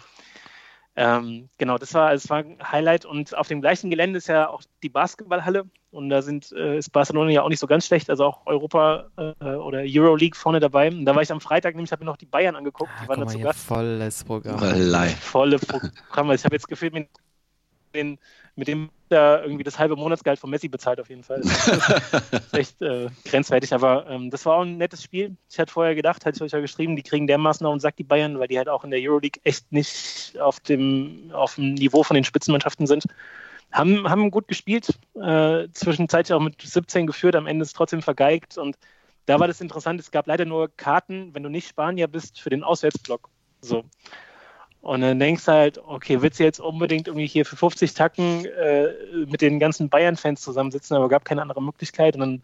Ähm, genau, das war, das war ein Highlight und auf dem gleichen Gelände ist ja auch die Basketballhalle und da sind, äh, ist Barcelona ja auch nicht so ganz schlecht, also auch Europa äh, oder Euroleague vorne dabei. Und da war ich am Freitag, nämlich habe mir noch die Bayern angeguckt, die ah, waren da zu Gast. Volles Programm. Volle Programm. Ich habe jetzt gefühlt mit den mit dem da irgendwie das halbe Monatsgehalt von Messi bezahlt auf jeden Fall. Das ist [laughs] echt äh, grenzwertig, aber ähm, das war auch ein nettes Spiel. Ich hatte vorher gedacht, hatte ich euch ja geschrieben, die kriegen dermaßen auf den Sack, die Bayern, weil die halt auch in der Euroleague echt nicht auf dem, auf dem Niveau von den Spitzenmannschaften sind. Haben, haben gut gespielt, äh, zwischenzeitlich auch mit 17 geführt, am Ende ist es trotzdem vergeigt und da war das interessant, es gab leider nur Karten, wenn du nicht Spanier bist, für den Auswärtsblock. So. Und dann denkst du halt, okay, willst du jetzt unbedingt irgendwie hier für 50 Tacken äh, mit den ganzen Bayern-Fans zusammensitzen, aber gab keine andere Möglichkeit. Und dann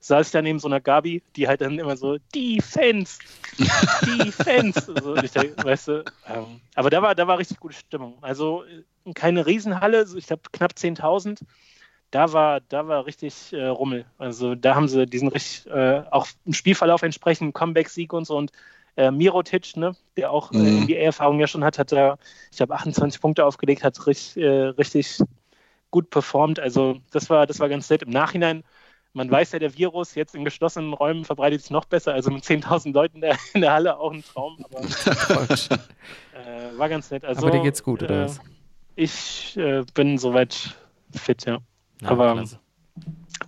saß ich da neben so einer Gabi, die halt dann immer so, die Fans, die [laughs] Fans. also, ich, weißt du, ähm, aber da war, da war richtig gute Stimmung. Also äh, keine Riesenhalle, ich glaube knapp 10.000. Da war, da war richtig äh, Rummel. Also da haben sie diesen richtig, äh, auch im Spielverlauf entsprechend Comeback-Sieg und so und äh, Mirotic, ne, der auch äh, mhm. NBA-Erfahrung ja schon hat, hat er, ich habe 28 Punkte aufgelegt, hat richtig, äh, richtig gut performt. Also das war, das war ganz nett. Im Nachhinein, man weiß ja, der Virus jetzt in geschlossenen Räumen verbreitet sich noch besser. Also mit 10.000 Leuten [laughs] in der Halle auch ein Traum. Aber [laughs] äh, war ganz nett. Also, aber dir geht's gut, oder äh, was? Ich äh, bin soweit fit, ja. ja aber klasse.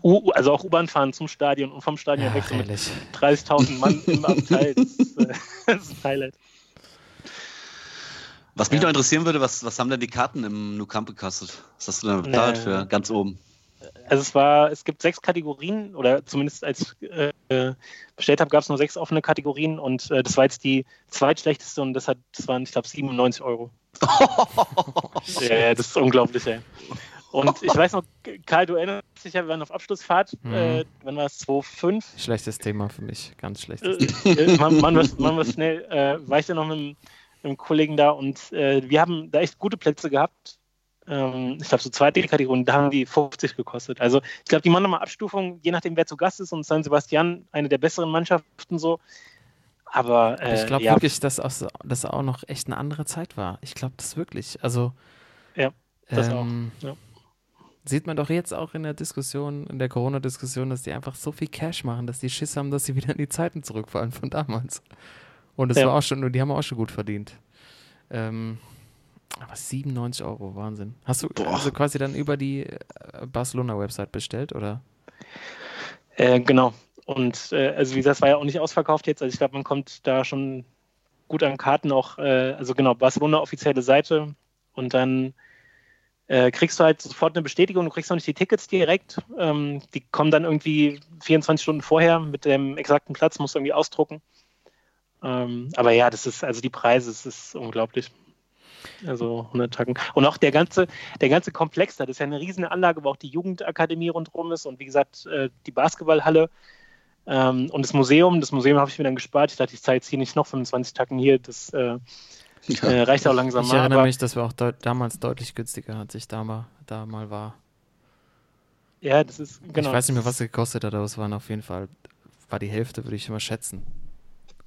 U also auch U-Bahn fahren zum Stadion und vom Stadion ja, weg so mit 30.000 Mann [laughs] im Abteil. Das ist, äh, [laughs] das ist ein Highlight. Was mich ja. noch interessieren würde, was, was haben denn die Karten im Nou Camp gekostet? Was hast du denn bezahlt äh, für ganz oben? Also es war, es gibt sechs Kategorien oder zumindest als ich äh, bestellt habe, gab es nur sechs offene Kategorien und äh, das war jetzt die zweitschlechteste und das hat, das waren, ich glaube, 97 Euro. [laughs] ja, das ist unglaublich, ey. Und ich weiß noch, Karl, du erinnerst dich ja, wir waren auf Abschlussfahrt. Mhm. Äh, wann war es? 2.5? Schlechtes Thema für mich, ganz schlechtes äh, Thema. man, man, was, man was schnell, äh, war ich ja noch mit, mit einem Kollegen da und äh, wir haben da echt gute Plätze gehabt. Ähm, ich glaube, so zweite Kategorie, da haben die 50 gekostet. Also ich glaube, die machen nochmal Abstufung, je nachdem, wer zu Gast ist und San Sebastian, eine der besseren Mannschaften so. Aber äh, ich glaube ja. wirklich, dass das auch noch echt eine andere Zeit war. Ich glaube das wirklich. Also ja, das ähm, auch. Ja sieht man doch jetzt auch in der Diskussion, in der Corona-Diskussion, dass die einfach so viel Cash machen, dass die Schiss haben, dass sie wieder in die Zeiten zurückfallen von damals. Und das ja. war auch schon, die haben auch schon gut verdient. Ähm, aber 97 Euro, Wahnsinn. Hast du also quasi dann über die äh, Barcelona-Website bestellt, oder? Äh, genau. Und äh, also wie gesagt, das war ja auch nicht ausverkauft jetzt. Also ich glaube, man kommt da schon gut an Karten auch, äh, also genau, Barcelona offizielle Seite und dann äh, kriegst du halt sofort eine Bestätigung, du kriegst noch nicht die Tickets direkt. Ähm, die kommen dann irgendwie 24 Stunden vorher mit dem exakten Platz, musst du irgendwie ausdrucken. Ähm, aber ja, das ist, also die Preise, das ist unglaublich. Also 100 Tacken. Und auch der ganze, der ganze Komplex da, das ist ja eine riesen Anlage, wo auch die Jugendakademie rundherum ist und wie gesagt, äh, die Basketballhalle ähm, und das Museum. Das Museum habe ich mir dann gespart. Ich dachte, ich zahle jetzt hier nicht noch 25 Tacken hier. Das äh, ja. Äh, reicht auch langsam ich mal. Ich erinnere mich, dass wir auch deut damals deutlich günstiger, als ich da mal, da mal war. Ja, das ist, genau. Ich weiß nicht mehr, was es gekostet hat, aber es waren auf jeden Fall, war die Hälfte, würde ich immer schätzen.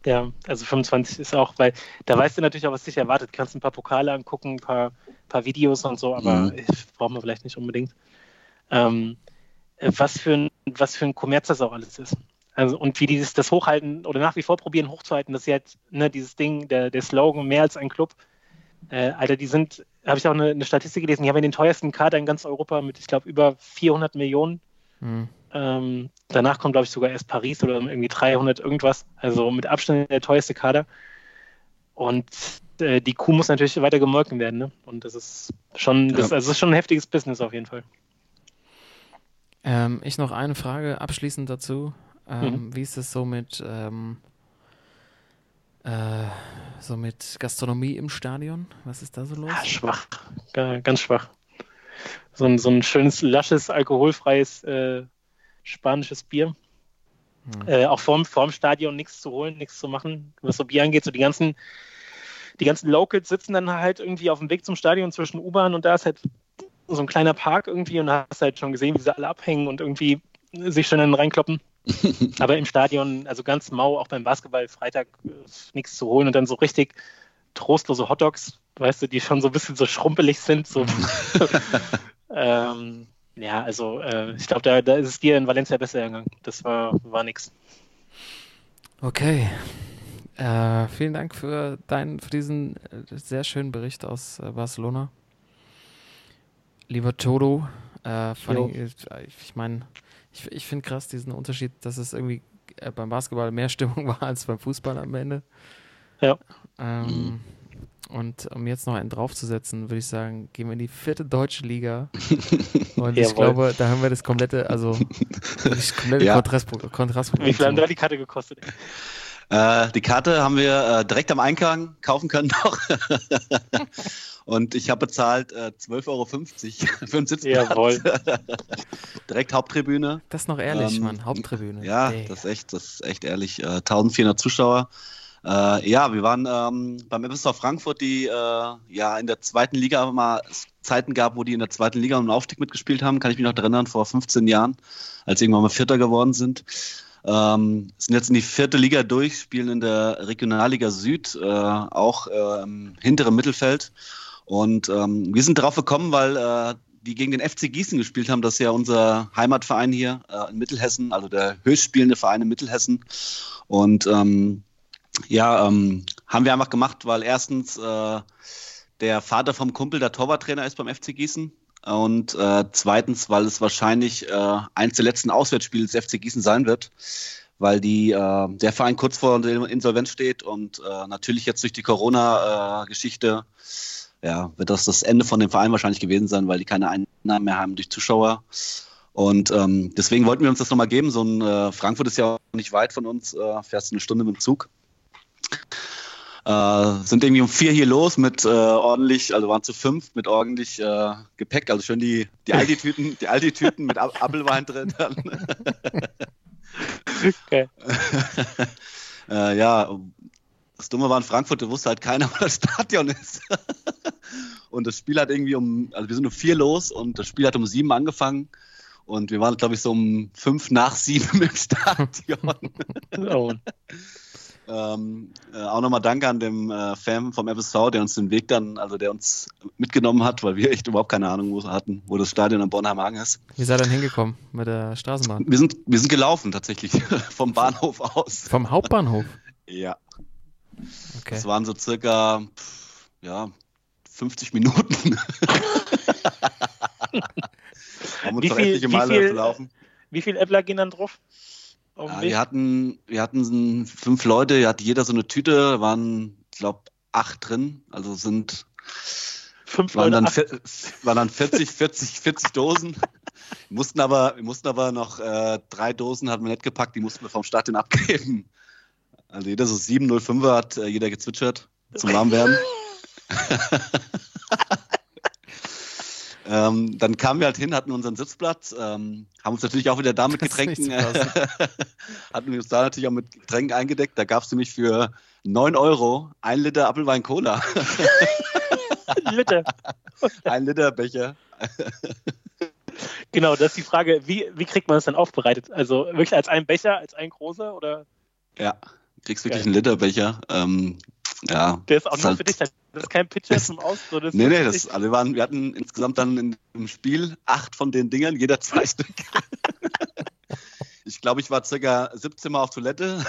Ja, also 25 ist auch, weil da weißt du natürlich auch, was dich erwartet. Du kannst ein paar Pokale angucken, ein paar, paar Videos und so, aber mhm. brauchen wir vielleicht nicht unbedingt. Ähm, äh, was, für ein, was für ein Kommerz das auch alles ist. Also, und wie die das, das hochhalten oder nach wie vor probieren hochzuhalten, dass sie halt, ne, dieses Ding, der, der Slogan, mehr als ein Club. Äh, Alter, die sind, habe ich auch eine, eine, Statistik gelesen, die haben ja den teuersten Kader in ganz Europa mit, ich glaube, über 400 Millionen. Mhm. Ähm, danach kommt, glaube ich, sogar erst Paris oder irgendwie 300 irgendwas. Also mit Abstand der teuerste Kader. Und äh, die Kuh muss natürlich weiter gemolken werden. Ne? Und das ist schon, das, Ja. also das ist schon ein heftiges Business auf jeden Fall. Ähm, ich noch eine Frage abschließend dazu. Ähm, Mhm. Wie ist es so mit, ähm, äh, so mit Gastronomie im Stadion? Was ist da so los? Ah, schwach, Ga- ganz schwach. So ein, so ein schönes, lasches, alkoholfreies äh, spanisches Bier. Hm. Äh, auch vorm, vorm Stadion nichts zu holen, nichts zu machen, was so Bier angeht. So die ganzen, die ganzen Locals sitzen dann halt irgendwie auf dem Weg zum Stadion zwischen U-Bahn und da ist halt so ein kleiner Park irgendwie und da hast du halt schon gesehen, wie sie alle abhängen und irgendwie sich schon dann reinkloppen. [laughs] Aber im Stadion, also ganz mau, auch beim Basketball, Freitag äh, nichts zu holen und dann so richtig trostlose Hotdogs, weißt du, die schon so ein bisschen so schrumpelig sind. So. [laughs] ähm, ja, also äh, ich glaube, da, da ist es dir in Valencia besser gegangen. Das war, war nix. Okay. Äh, vielen Dank für, deinen, für diesen äh, sehr schönen Bericht aus äh, Barcelona. Lieber Toto, äh, allem, äh, ich meine, ich, ich finde krass diesen Unterschied, dass es irgendwie äh, beim Basketball mehr [laughs] Stimmung war als beim Fußball am Ende. Ja. Ähm, Und um jetzt noch einen draufzusetzen, würde ich sagen, gehen wir in die vierte deutsche Liga. [laughs] Und ich glaube, da haben wir das komplette, also [laughs] das komplette Ja. Kontrast, Kontrastprogramm. Wie viel haben da die Karte gekostet? Äh, die Karte haben wir äh, direkt am Eingang kaufen können noch. Und ich habe bezahlt äh, 12,50 Euro [laughs] für einen Sitzplatz. Jawohl. [laughs] direkt Haupttribüne. Das ist noch ehrlich, Ähm, Mann. Haupttribüne. Ja, Ey. das ist echt, das ist echt ehrlich. Äh, 1400 Zuschauer. Äh, ja, wir waren ähm, beim FSV Frankfurt, die äh, ja in der zweiten Liga mal Zeiten gab, wo die in der zweiten Liga um den Aufstieg mitgespielt haben. Kann ich mich noch erinnern, vor 15 Jahren, als sie irgendwann mal Vierter geworden sind. Ähm, sind jetzt in die vierte Liga durch, spielen in der Regionalliga Süd, äh, auch äh, im hinteren Mittelfeld. Und ähm, wir sind drauf gekommen, weil äh, die gegen den FC Gießen gespielt haben. Das ist ja unser Heimatverein hier äh, in Mittelhessen, also der höchstspielende Verein in Mittelhessen. Und ähm, ja, ähm, haben wir einfach gemacht, weil erstens äh, der Vater vom Kumpel der Torwarttrainer ist beim FC Gießen. Und äh, zweitens, weil es wahrscheinlich äh, eins der letzten Auswärtsspiele des FC Gießen sein wird, weil die, äh, der Verein kurz vor der Insolvenz steht und äh, natürlich jetzt durch die Corona-Geschichte ja, wird das das Ende von dem Verein wahrscheinlich gewesen sein, weil die keine Einnahmen mehr haben durch Zuschauer. Und ähm, deswegen wollten wir uns das nochmal geben. So ein äh, Frankfurt ist ja auch nicht weit von uns, äh, fährst eine Stunde mit dem Zug. Äh, sind irgendwie um vier hier los mit äh, ordentlich, also waren zu fünf mit ordentlich äh, Gepäck, also schön die, die [laughs] Aldi-Tüten, die Aldi-Tüten mit [laughs] Apfelwein drin. Okay. [laughs] äh, ja, das Dumme war in Frankfurt, da wusste halt keiner, [laughs] wo das Stadion ist. [laughs] und das Spiel hat irgendwie um, also wir sind um vier los und das Spiel hat um sieben angefangen. Und wir waren, glaube ich, so um fünf nach sieben [laughs] im Stadion. Oh, Ähm, äh, auch nochmal Danke an dem äh, Fan vom FSV, der uns den Weg dann, also der uns mitgenommen hat, weil wir echt überhaupt keine Ahnung wo hatten, wo das Stadion am Bornheimer Hang ist. Wie seid ihr denn hingekommen mit der Straßenbahn? Wir sind, wir sind gelaufen tatsächlich vom Bahnhof aus. Vom Hauptbahnhof. Ja, Okay. das waren so circa pff, ja, 50 Minuten. [laughs] Haben uns Wie doch viel- etliche wie Male viel- gelaufen. Wie viele Äppler gehen dann drauf? Ja, wir hatten, wir hatten fünf Leute, hier hatte jeder so eine Tüte, waren, ich glaube, acht drin. Also sind Fünf waren Leute, dann, vier- waren dann 40, 40, 40 Dosen. Wir mussten aber, wir mussten aber noch äh, drei Dosen hatten wir nicht gepackt, die mussten wir vom Stadion abgeben. Also jeder so 705er hat äh, jeder gezwitschert zum Warmwerden. [laughs] ähm, dann kamen wir halt hin, hatten unseren Sitzplatz, ähm, haben uns natürlich auch wieder da mit Das Getränken, [laughs] hatten wir uns da natürlich auch mit Getränken eingedeckt. Da gab es nämlich für 9 Euro ein Liter Apfelwein Cola, [laughs] Liter. ein Liter Becher. Genau, das ist die Frage, wie, wie kriegt man das dann aufbereitet? Also wirklich als ein Becher, als ein großer oder Ja, kriegst wirklich Geil. einen Literbecher. Ähm, ja. der ist auch nur halt- für dich? Das ist kein Pitcher [laughs] zum Aus. So, das ist Nee, nee, das, also wir, waren, wir hatten insgesamt dann in, im Spiel acht von den Dingern, jeder zwei [laughs] Stück. [laughs] ich glaube, ich war circa 17 Mal auf Toilette.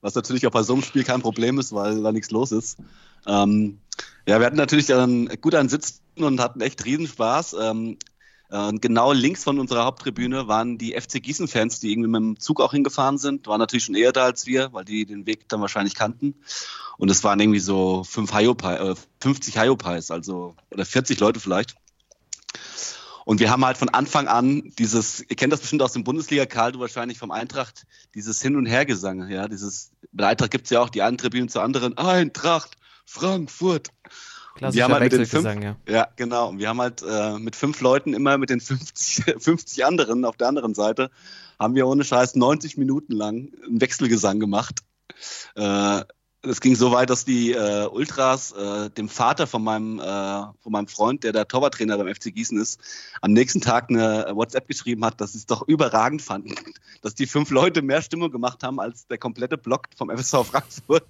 Was natürlich auch bei so einem Spiel kein Problem ist, weil da nichts los ist. Ähm, ja, wir hatten natürlich dann gut an Sitzen und hatten echt Riesenspaß. Ähm, Äh, Und genau links von unserer Haupttribüne waren die FC Gießen-Fans, die irgendwie mit dem Zug auch hingefahren sind. Waren natürlich schon eher da als wir, weil die den Weg dann wahrscheinlich kannten. Und es waren irgendwie so fünf Hyopai, äh, 50 Hyopais, also oder 40 Leute vielleicht. Und wir haben halt von Anfang an dieses, ihr kennt das bestimmt aus dem Bundesliga, Karl, du wahrscheinlich vom Eintracht, dieses Hin- und Hergesang, ja, dieses, bei Eintracht gibt es ja auch die einen Tribünen zur anderen, Eintracht, Frankfurt. Klassischer haben halt mit den fünf- ja. Ja, genau. Und wir haben halt äh, mit fünf Leuten immer mit den 50, 50 [laughs] anderen auf der anderen Seite, haben wir ohne Scheiß 90 Minuten lang einen Wechselgesang gemacht. Äh, es ging so weit, dass die äh, Ultras äh, dem Vater von meinem, äh, von meinem Freund, der der Torwarttrainer beim FC Gießen ist, am nächsten Tag eine WhatsApp geschrieben hat, dass sie es doch überragend fanden, [laughs] dass die fünf Leute mehr Stimmung gemacht haben als der komplette Block vom FSV Frankfurt.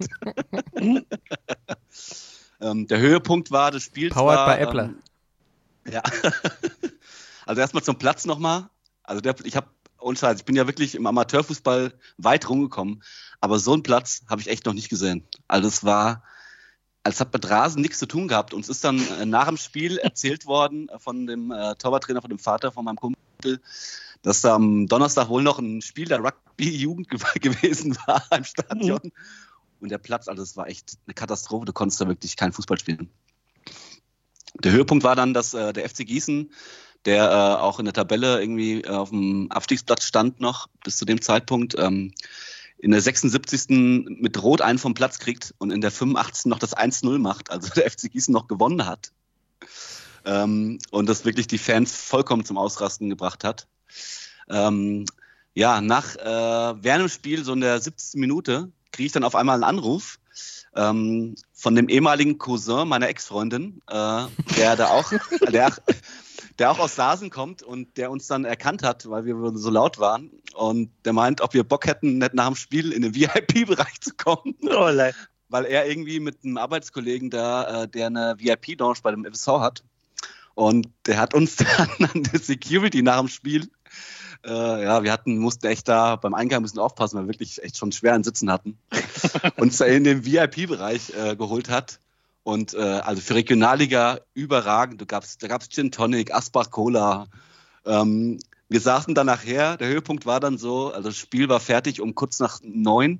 [laughs] ähm, der Höhepunkt war des Spiels. Powered war, by Appler. Ähm, ja. [laughs] also erstmal zum Platz nochmal. Also der, ich habe, und Scheiß, ich bin ja wirklich im Amateurfußball weit rumgekommen, aber so einen Platz habe ich echt noch nicht gesehen. Also es war, als hat mit Rasen nichts zu tun gehabt. Uns ist dann äh, nach dem Spiel [laughs] erzählt worden von dem äh, Torwarttrainer, von dem Vater von meinem Kumpel, dass da am Donnerstag wohl noch ein Spiel der Rugby-Jugend ge [laughs] gewesen war im Stadion. Und der Platz, also es war echt eine Katastrophe. Du konntest da wirklich kein Fußball spielen. Der Höhepunkt war dann, dass äh, der FC Gießen, der äh, auch in der Tabelle irgendwie äh, auf dem Abstiegsplatz stand noch bis zu dem Zeitpunkt, ähm, in der 76. mit Rot einen vom Platz kriegt und in der 85. noch das 1-0 macht, also der FC Gießen noch gewonnen hat. Ähm, und das wirklich die Fans vollkommen zum Ausrasten gebracht hat. Ähm, ja, nach äh, während Spiel, so in der 70. Minute, kriege ich dann auf einmal einen Anruf ähm, von dem ehemaligen Cousin meiner Ex-Freundin, äh, der da auch, [laughs] der, der auch aus Sasen kommt und der uns dann erkannt hat, weil wir so laut waren. Und der meint, ob wir Bock hätten, nicht nach dem Spiel in den [laughs] VIP-Bereich zu kommen. Oh. Weil er irgendwie mit einem Arbeitskollegen da, äh, der eine VIP-Lounge bei dem FSV hat. Und der hat uns [laughs] dann an der Security nach dem Spiel, äh, ja, wir hatten, mussten echt da beim Eingang ein bisschen aufpassen, weil wir wirklich echt schon schweren Sitzen hatten. [laughs] uns da in den VIP-Bereich äh, geholt hat. Und äh, also für Regionalliga überragend. Gab's, da gab es Gin Tonic, Asbach Cola. Ähm, wir saßen dann nachher, der Höhepunkt war dann so, also das Spiel war fertig um kurz nach neun.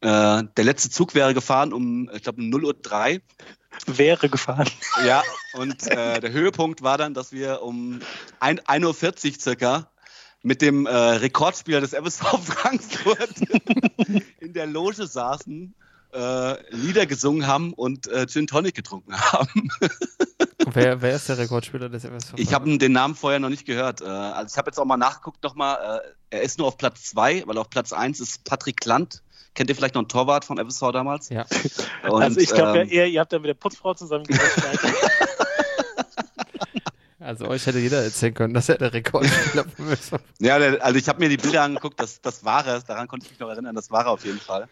Äh, der letzte Zug wäre gefahren um, ich glaube, 0.03 Uhr. Wäre gefahren. Ja, und äh, der Höhepunkt war dann, dass wir um 1.40 Uhr circa mit dem äh, Rekordspieler des FSV [laughs] Frankfurt in der Loge saßen, äh, Lieder gesungen haben und äh, Gin Tonic getrunken haben. [laughs] Wer, wer ist der Rekordspieler des FSV? Ich habe den Namen vorher noch nicht gehört. Äh, also ich habe jetzt auch mal nachgeguckt nochmal. Äh, er ist nur auf Platz 2, weil auf Platz 1 ist Patrick Klant. Kennt ihr vielleicht noch einen Torwart vom FSV damals? Ja. [laughs] Und, also ich glaube, ähm, ja, ihr habt da mit der Putzfrau zusammengesessen. [laughs] Also euch hätte jeder erzählen können, dass er der Rekordspieler vom FSV Ja, also ich habe mir die Bilder angeguckt, das, das war er, daran konnte ich mich noch erinnern, das war er auf jeden Fall.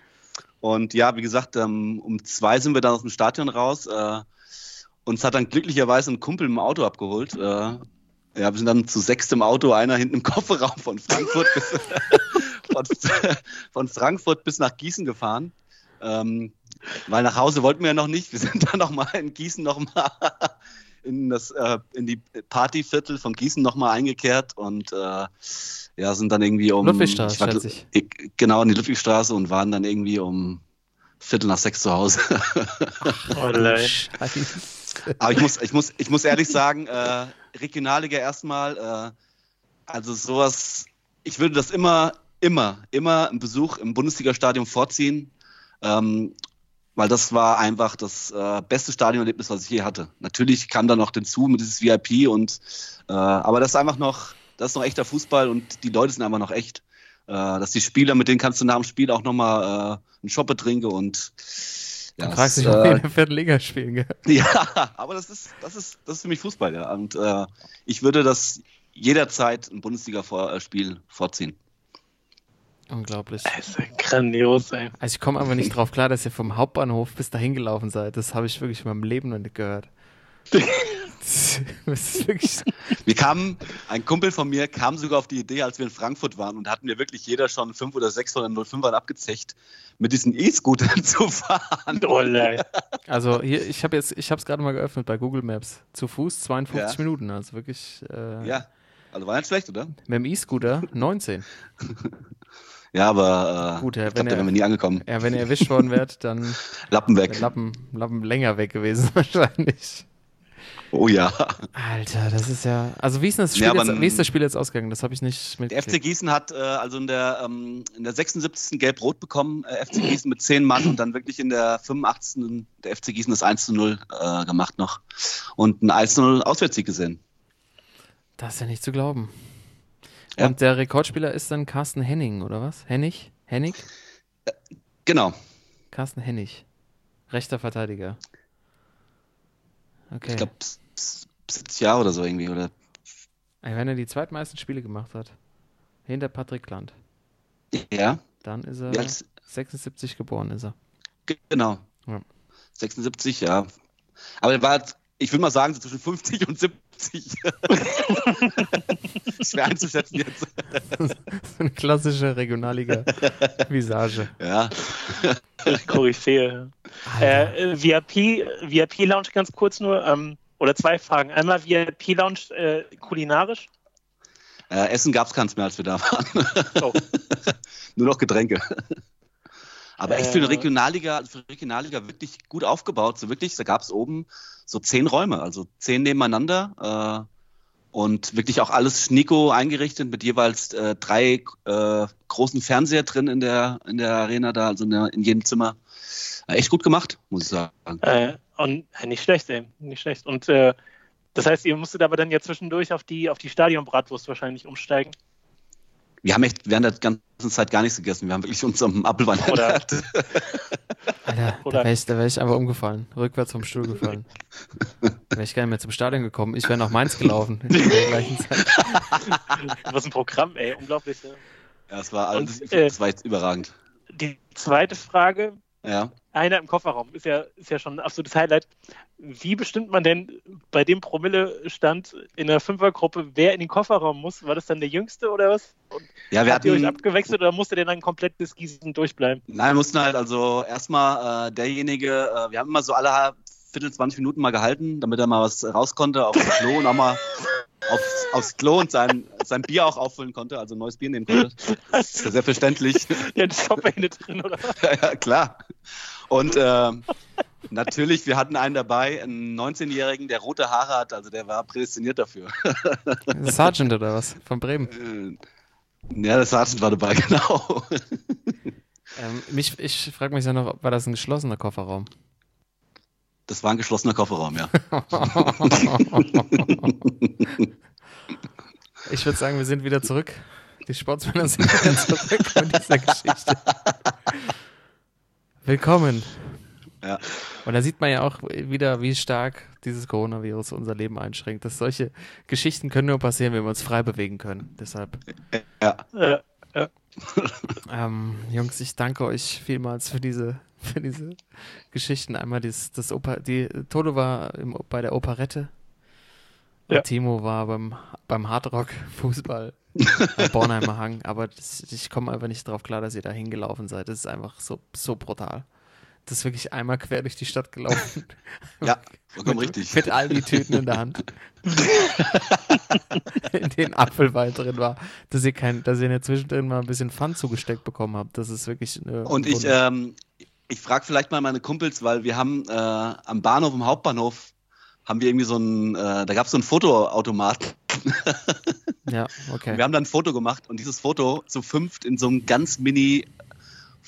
Und ja, wie gesagt, ähm, um zwei sind wir dann aus dem Stadion raus. Äh, uns hat dann glücklicherweise ein Kumpel im Auto abgeholt. Äh, ja, wir sind dann zu sechst im Auto, einer hinten im Kofferraum von Frankfurt bis, [laughs] von, [laughs] von Frankfurt bis nach Gießen gefahren. Ähm, weil nach Hause wollten wir ja noch nicht. Wir sind dann nochmal in Gießen nochmal [laughs] in das äh, in die Partyviertel von Gießen nochmal eingekehrt und äh, ja, sind dann irgendwie um Ludwigstraße, ich war- schätze ich. ich- genau in die Ludwigstraße und waren dann irgendwie um Viertel nach sechs zu Hause. [laughs] oh. Aber ich muss, ich muss, ich muss ehrlich sagen, äh, Regionalliga erstmal, äh, also sowas, ich würde das immer, immer, immer einen Besuch im Bundesliga-Stadion vorziehen, ähm, weil das war einfach das äh, beste Stadionerlebnis, was ich je hatte. Natürlich kam da noch hinzu mit dieses VIP und, äh, aber das ist einfach noch, das ist noch echter Fußball und die Leute sind einfach noch echt. Äh, dass die Spieler, mit denen kannst du nach dem Spiel auch nochmal äh, einen Shoppe trinken und ja, Du fragst es, dich, ob wir äh, in der vierten Liga spielen. Gell? [laughs] ja, aber das ist, das ist, das ist für mich Fußball, ja. Und äh, ich würde das jederzeit ein Bundesliga-Spiel vorziehen. Unglaublich. Das ist ja grandios, ey. Also ich komme einfach nicht drauf klar, dass ihr vom Hauptbahnhof bis dahin gelaufen seid. Das habe ich wirklich in meinem Leben noch nicht gehört. [laughs] Das ist wirklich, Wir kamen, ein Kumpel von mir kam sogar auf die Idee, als wir in Frankfurt waren und hatten wir wirklich jeder schon fünf oder sechs von den 05ern abgezecht, mit diesen E-Scootern [laughs] zu fahren. Olle. also hier, ich habe jetzt, ich habe es gerade mal geöffnet bei Google Maps. Zu Fuß 52 Ja. Minuten, also wirklich äh, Ja, also war nicht schlecht, oder? mit dem E-Scooter 19. [laughs] Ja, aber äh, Gut, ja, ich wenn glaub, da wären wir nie angekommen. Ja, wenn er erwischt worden wärt, dann [laughs] Lappen weg. Lappen, Lappen länger weg gewesen [laughs] wahrscheinlich. Oh ja. Alter, das ist ja. Also wie ist das Spiel, Ja, jetzt, wie ist das Spiel jetzt ausgegangen? Das habe ich nicht Der FC. Gießen hat äh, also in der, ähm, in der 76. Gelb-Rot bekommen, äh, FC Gießen mit 10 Mann und dann wirklich in der 85. der FC Gießen das 1 zu 0 äh, gemacht noch und ein 1 zu 0 Auswärtssieg gesehen. Das ist ja nicht zu glauben. Ja. Und der Rekordspieler ist dann Carsten Henning, oder was? Hennig? Hennig? Genau. Carsten Hennig. Rechter Verteidiger. Okay. Ich glaube 70 Jahre oder so irgendwie. Oder Wenn er die zweitmeisten Spiele gemacht hat, hinter Patrick Land, ja, dann ist er wie alt- 76 geboren, ist er. genau. Ja. 76, ja. Aber er war, ich will mal sagen, so zwischen 50 und 70. Schwer [laughs] einzuschätzen jetzt. [laughs] So eine klassische Regionalliga-Visage. Ja. Koryphäe. Äh, äh, VIP, VIP Lounge ganz kurz nur, ähm, oder zwei Fragen. Einmal VIP Lounge äh, kulinarisch. Äh, Essen gab es keins mehr, als wir da waren. Oh. [laughs] Nur noch Getränke. Aber echt für eine. Regionalliga, für eine Regionalliga wirklich gut aufgebaut. So wirklich, da gab es oben so zehn Räume, also zehn nebeneinander. Äh, und wirklich auch alles schnieko eingerichtet mit jeweils äh, drei äh, großen Fernseher drin in der, in der Arena da, also in, der, in jedem Zimmer. Äh, echt gut gemacht, muss ich sagen. Äh, und äh, nicht schlecht, ey. Nicht schlecht. Und äh, das heißt, ihr musstet aber dann ja zwischendurch auf die, auf die Stadionbratwurst wahrscheinlich umsteigen. Wir haben echt während der ganzen Zeit gar nichts gegessen. Wir haben wirklich uns am Apfelwein Oder- ernährt. Alter, da Oder- wäre ich, wär ich einfach umgefallen. Rückwärts vom Stuhl gefallen. Da wäre ich gar nicht mehr zum Stadion gekommen. Ich wäre nach Mainz gelaufen. In der gleichen Zeit. Was ein Programm, ey. Unglaublich. Ja. Ja, es war, alles, Und, äh, das war jetzt überragend. Die zweite Frage, Ja. einer im Kofferraum, ist ja, ist ja schon ein absolutes Highlight. Wie bestimmt man denn bei dem Promille-Stand in der Fünfergruppe, wer in den Kofferraum muss? War das dann der Jüngste oder was? Ja, wir Habt ihr euch hatten, abgewechselt oder musste der dann komplett bis Gießen durchbleiben? nein, wir mussten halt also erstmal äh, derjenige, äh, wir haben immer so alle Viertel, 20 Minuten mal gehalten, damit er mal was raus konnte aufs Klo und auch mal aufs, aufs Klo und sein, sein Bier auch auffüllen konnte, also ein neues Bier nehmen konnte. Das ist ja selbstverständlich. Der hat Shopende drin, oder? [laughs] ja, klar. Und ähm, natürlich, wir hatten einen dabei, einen 19-Jährigen, der rote Haare hat, also der war prädestiniert dafür. Sergeant oder was? Von Bremen. Äh, Ja, der Sergeant war dabei, [laughs] genau. Ähm, mich, ich frage mich ja noch, war das ein geschlossener Kofferraum? Das war ein geschlossener Kofferraum, ja. [laughs] Ich würde sagen, wir sind wieder zurück. Die Sportsmänner sind wieder zurück mit dieser Geschichte. Willkommen. Ja. Und da sieht man ja auch wieder, wie stark dieses Coronavirus unser Leben einschränkt. Dass solche Geschichten können nur passieren, wenn wir uns frei bewegen können. Deshalb, Ja, Äh, ähm, Jungs, ich danke euch vielmals für diese, für diese Geschichten. Einmal das, das Oper, die Toto war im, bei der Operette. Und Ja. Timo war beim, beim Hardrock Fußball am [laughs] Bornheimer Hang. Aber das, ich komme einfach nicht drauf klar, dass ihr da hingelaufen seid. Das ist einfach so, so brutal. Das ist wirklich einmal quer durch die Stadt gelaufen. [laughs] ja, [laughs] vollkommen mit, richtig. Mit all die Tüten in der Hand. [laughs] in denen Apfelwein drin war. Dass ihr, kein, dass ihr in der Zwischendrin mal ein bisschen Pfand zugesteckt bekommen habt. Das ist wirklich. Äh, Und ich, ähm, ich frage vielleicht mal meine Kumpels, weil wir haben äh, am Bahnhof, im Hauptbahnhof, haben wir irgendwie so ein, äh, da gab es so ein Fotoautomat. ja, okay. Wir haben dann ein Foto gemacht und dieses Foto zu fünft in so einem ganz mini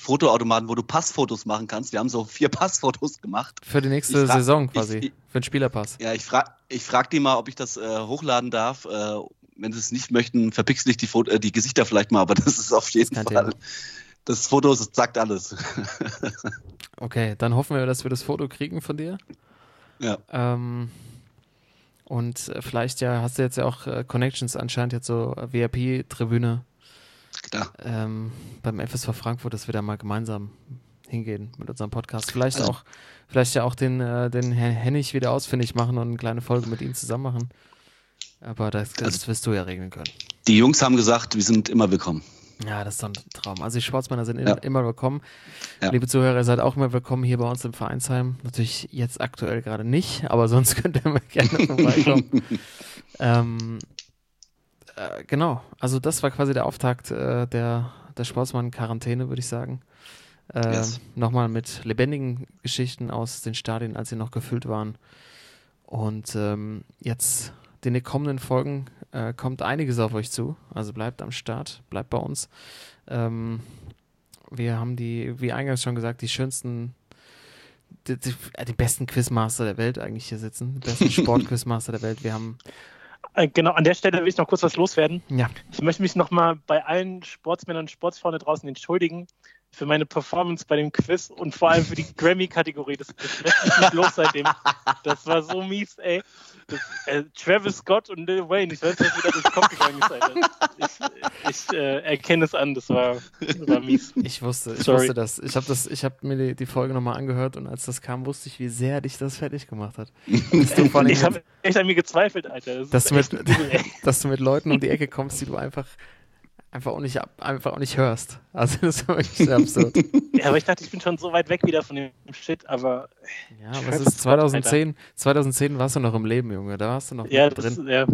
Fotoautomaten, wo du Passfotos machen kannst. Wir haben so vier [laughs] Passfotos gemacht. Für die nächste frag- Saison quasi. ich- für den Spielerpass. Ja, ich frage ich frag die mal, ob ich das äh, hochladen darf. Äh, wenn sie es nicht möchten, verpixel ich die, Foto, äh, die Gesichter vielleicht mal, aber [laughs] das ist auf jeden Fall. Thema. Das Foto das sagt alles. [laughs] Okay, dann hoffen wir, dass wir das Foto kriegen von dir. ja. Ähm, und äh, vielleicht ja, hast du jetzt ja auch äh, Connections anscheinend jetzt so äh, VIP-Tribüne Klar. ähm, beim FSV Frankfurt, dass wir da mal gemeinsam hingehen mit unserem Podcast. Vielleicht Also- auch, vielleicht ja auch den, äh, den Herrn Hennig wieder ausfindig machen und eine kleine Folge mit ihm zusammen machen. Aber das, das Also- wirst du ja regeln können. Die Jungs haben gesagt, wir sind immer willkommen. Ja, das ist doch ein Traum. Also die Sportsmänner sind Ja. immer, willkommen. Ja. Liebe Zuhörer, ihr seid auch immer willkommen hier bei uns im Vereinsheim. Natürlich jetzt aktuell gerade nicht, aber sonst [laughs] könnt ihr immer gerne vorbeikommen. [laughs] ähm, äh, genau, also das war quasi der Auftakt äh, der, der Sportsmann-Quarantäne, würde ich sagen. Äh, Yes. Nochmal mit lebendigen Geschichten aus den Stadien, als sie noch gefüllt waren. Und ähm, jetzt in den kommenden Folgen äh, kommt einiges auf euch zu. Also bleibt am Start, bleibt bei uns. Ähm, wir haben die, wie eingangs schon gesagt, die schönsten, die, die, äh, die besten Quizmaster der Welt eigentlich hier sitzen. Die besten [laughs] Sportquizmaster der Welt. Wir haben, Genau, an der Stelle will ich noch kurz was loswerden. ja, Ich möchte mich nochmal bei allen Sportsmännern und Sportsfrauen da draußen entschuldigen für meine Performance bei dem Quiz und vor allem für die Grammy-Kategorie. Das, das lässt mich nicht los seitdem. Das war so mies, ey. Das, äh, Travis Scott und Lil Wayne, ich weiß nicht, wie das ins Kopf gegangen ist, Alter. Ich, ich äh, erkenne es an, das war, das war mies. ich wusste, ich Sorry. wusste das. Ich habe das, ich habe mir die, die Folge nochmal angehört und als das kam, wusste ich, wie sehr dich das fertig gemacht hat. Ich habe echt an mir gezweifelt, Alter. Das dass, du mit, [laughs] dass du mit Leuten um die Ecke kommst, die du einfach, einfach auch nicht, ab, einfach auch nicht hörst. Also das war wirklich sehr [laughs] absurd. Ja, aber ich dachte, ich bin schon so weit weg wieder von dem Shit, aber Ja, aber es ist Scott, 2010, 2010 warst du noch im Leben, Junge. Da warst du noch ja, drin. ja.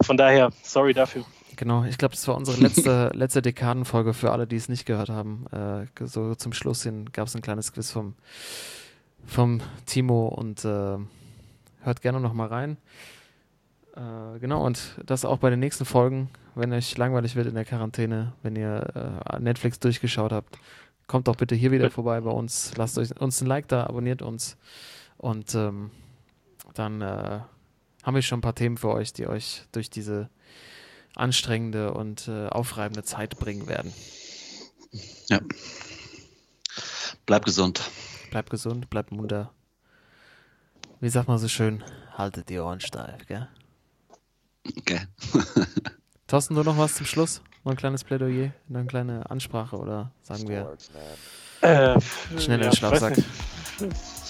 Von daher, sorry dafür. Genau, ich glaube, das war unsere letzte, [laughs] letzte Dekadenfolge für alle, die es nicht gehört haben. Äh, so zum Schluss hin gab es ein kleines Quiz vom, vom Timo und äh, hört gerne noch mal rein. Äh, genau, und das auch bei den nächsten Folgen, wenn euch langweilig wird in der Quarantäne, wenn ihr äh, Netflix durchgeschaut habt, kommt doch bitte hier wieder vorbei bei uns. Lasst euch uns ein Like da, abonniert uns und ähm, dann äh, haben wir schon ein paar Themen für euch, die euch durch diese anstrengende und äh, aufreibende Zeit bringen werden. Ja. Bleib gesund. Bleibt gesund, bleibt munter. Wie sagt man so schön? Haltet die Ohren steif, gell? Okay. [laughs] Thorsten, du noch was zum Schluss? Noch ein kleines Plädoyer? Noch eine kleine Ansprache oder sagen wir Sportsman. Äh, schnell in den Schlafsack?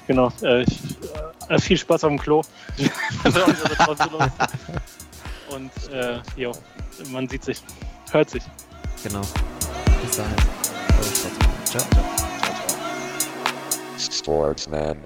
Genau. Äh, ich, äh, viel Spaß auf dem Klo. [laughs] [laughs] Und äh, jo, man sieht sich, hört sich. Genau. Bis dahin. Sportsmann. Ciao. Sportsman.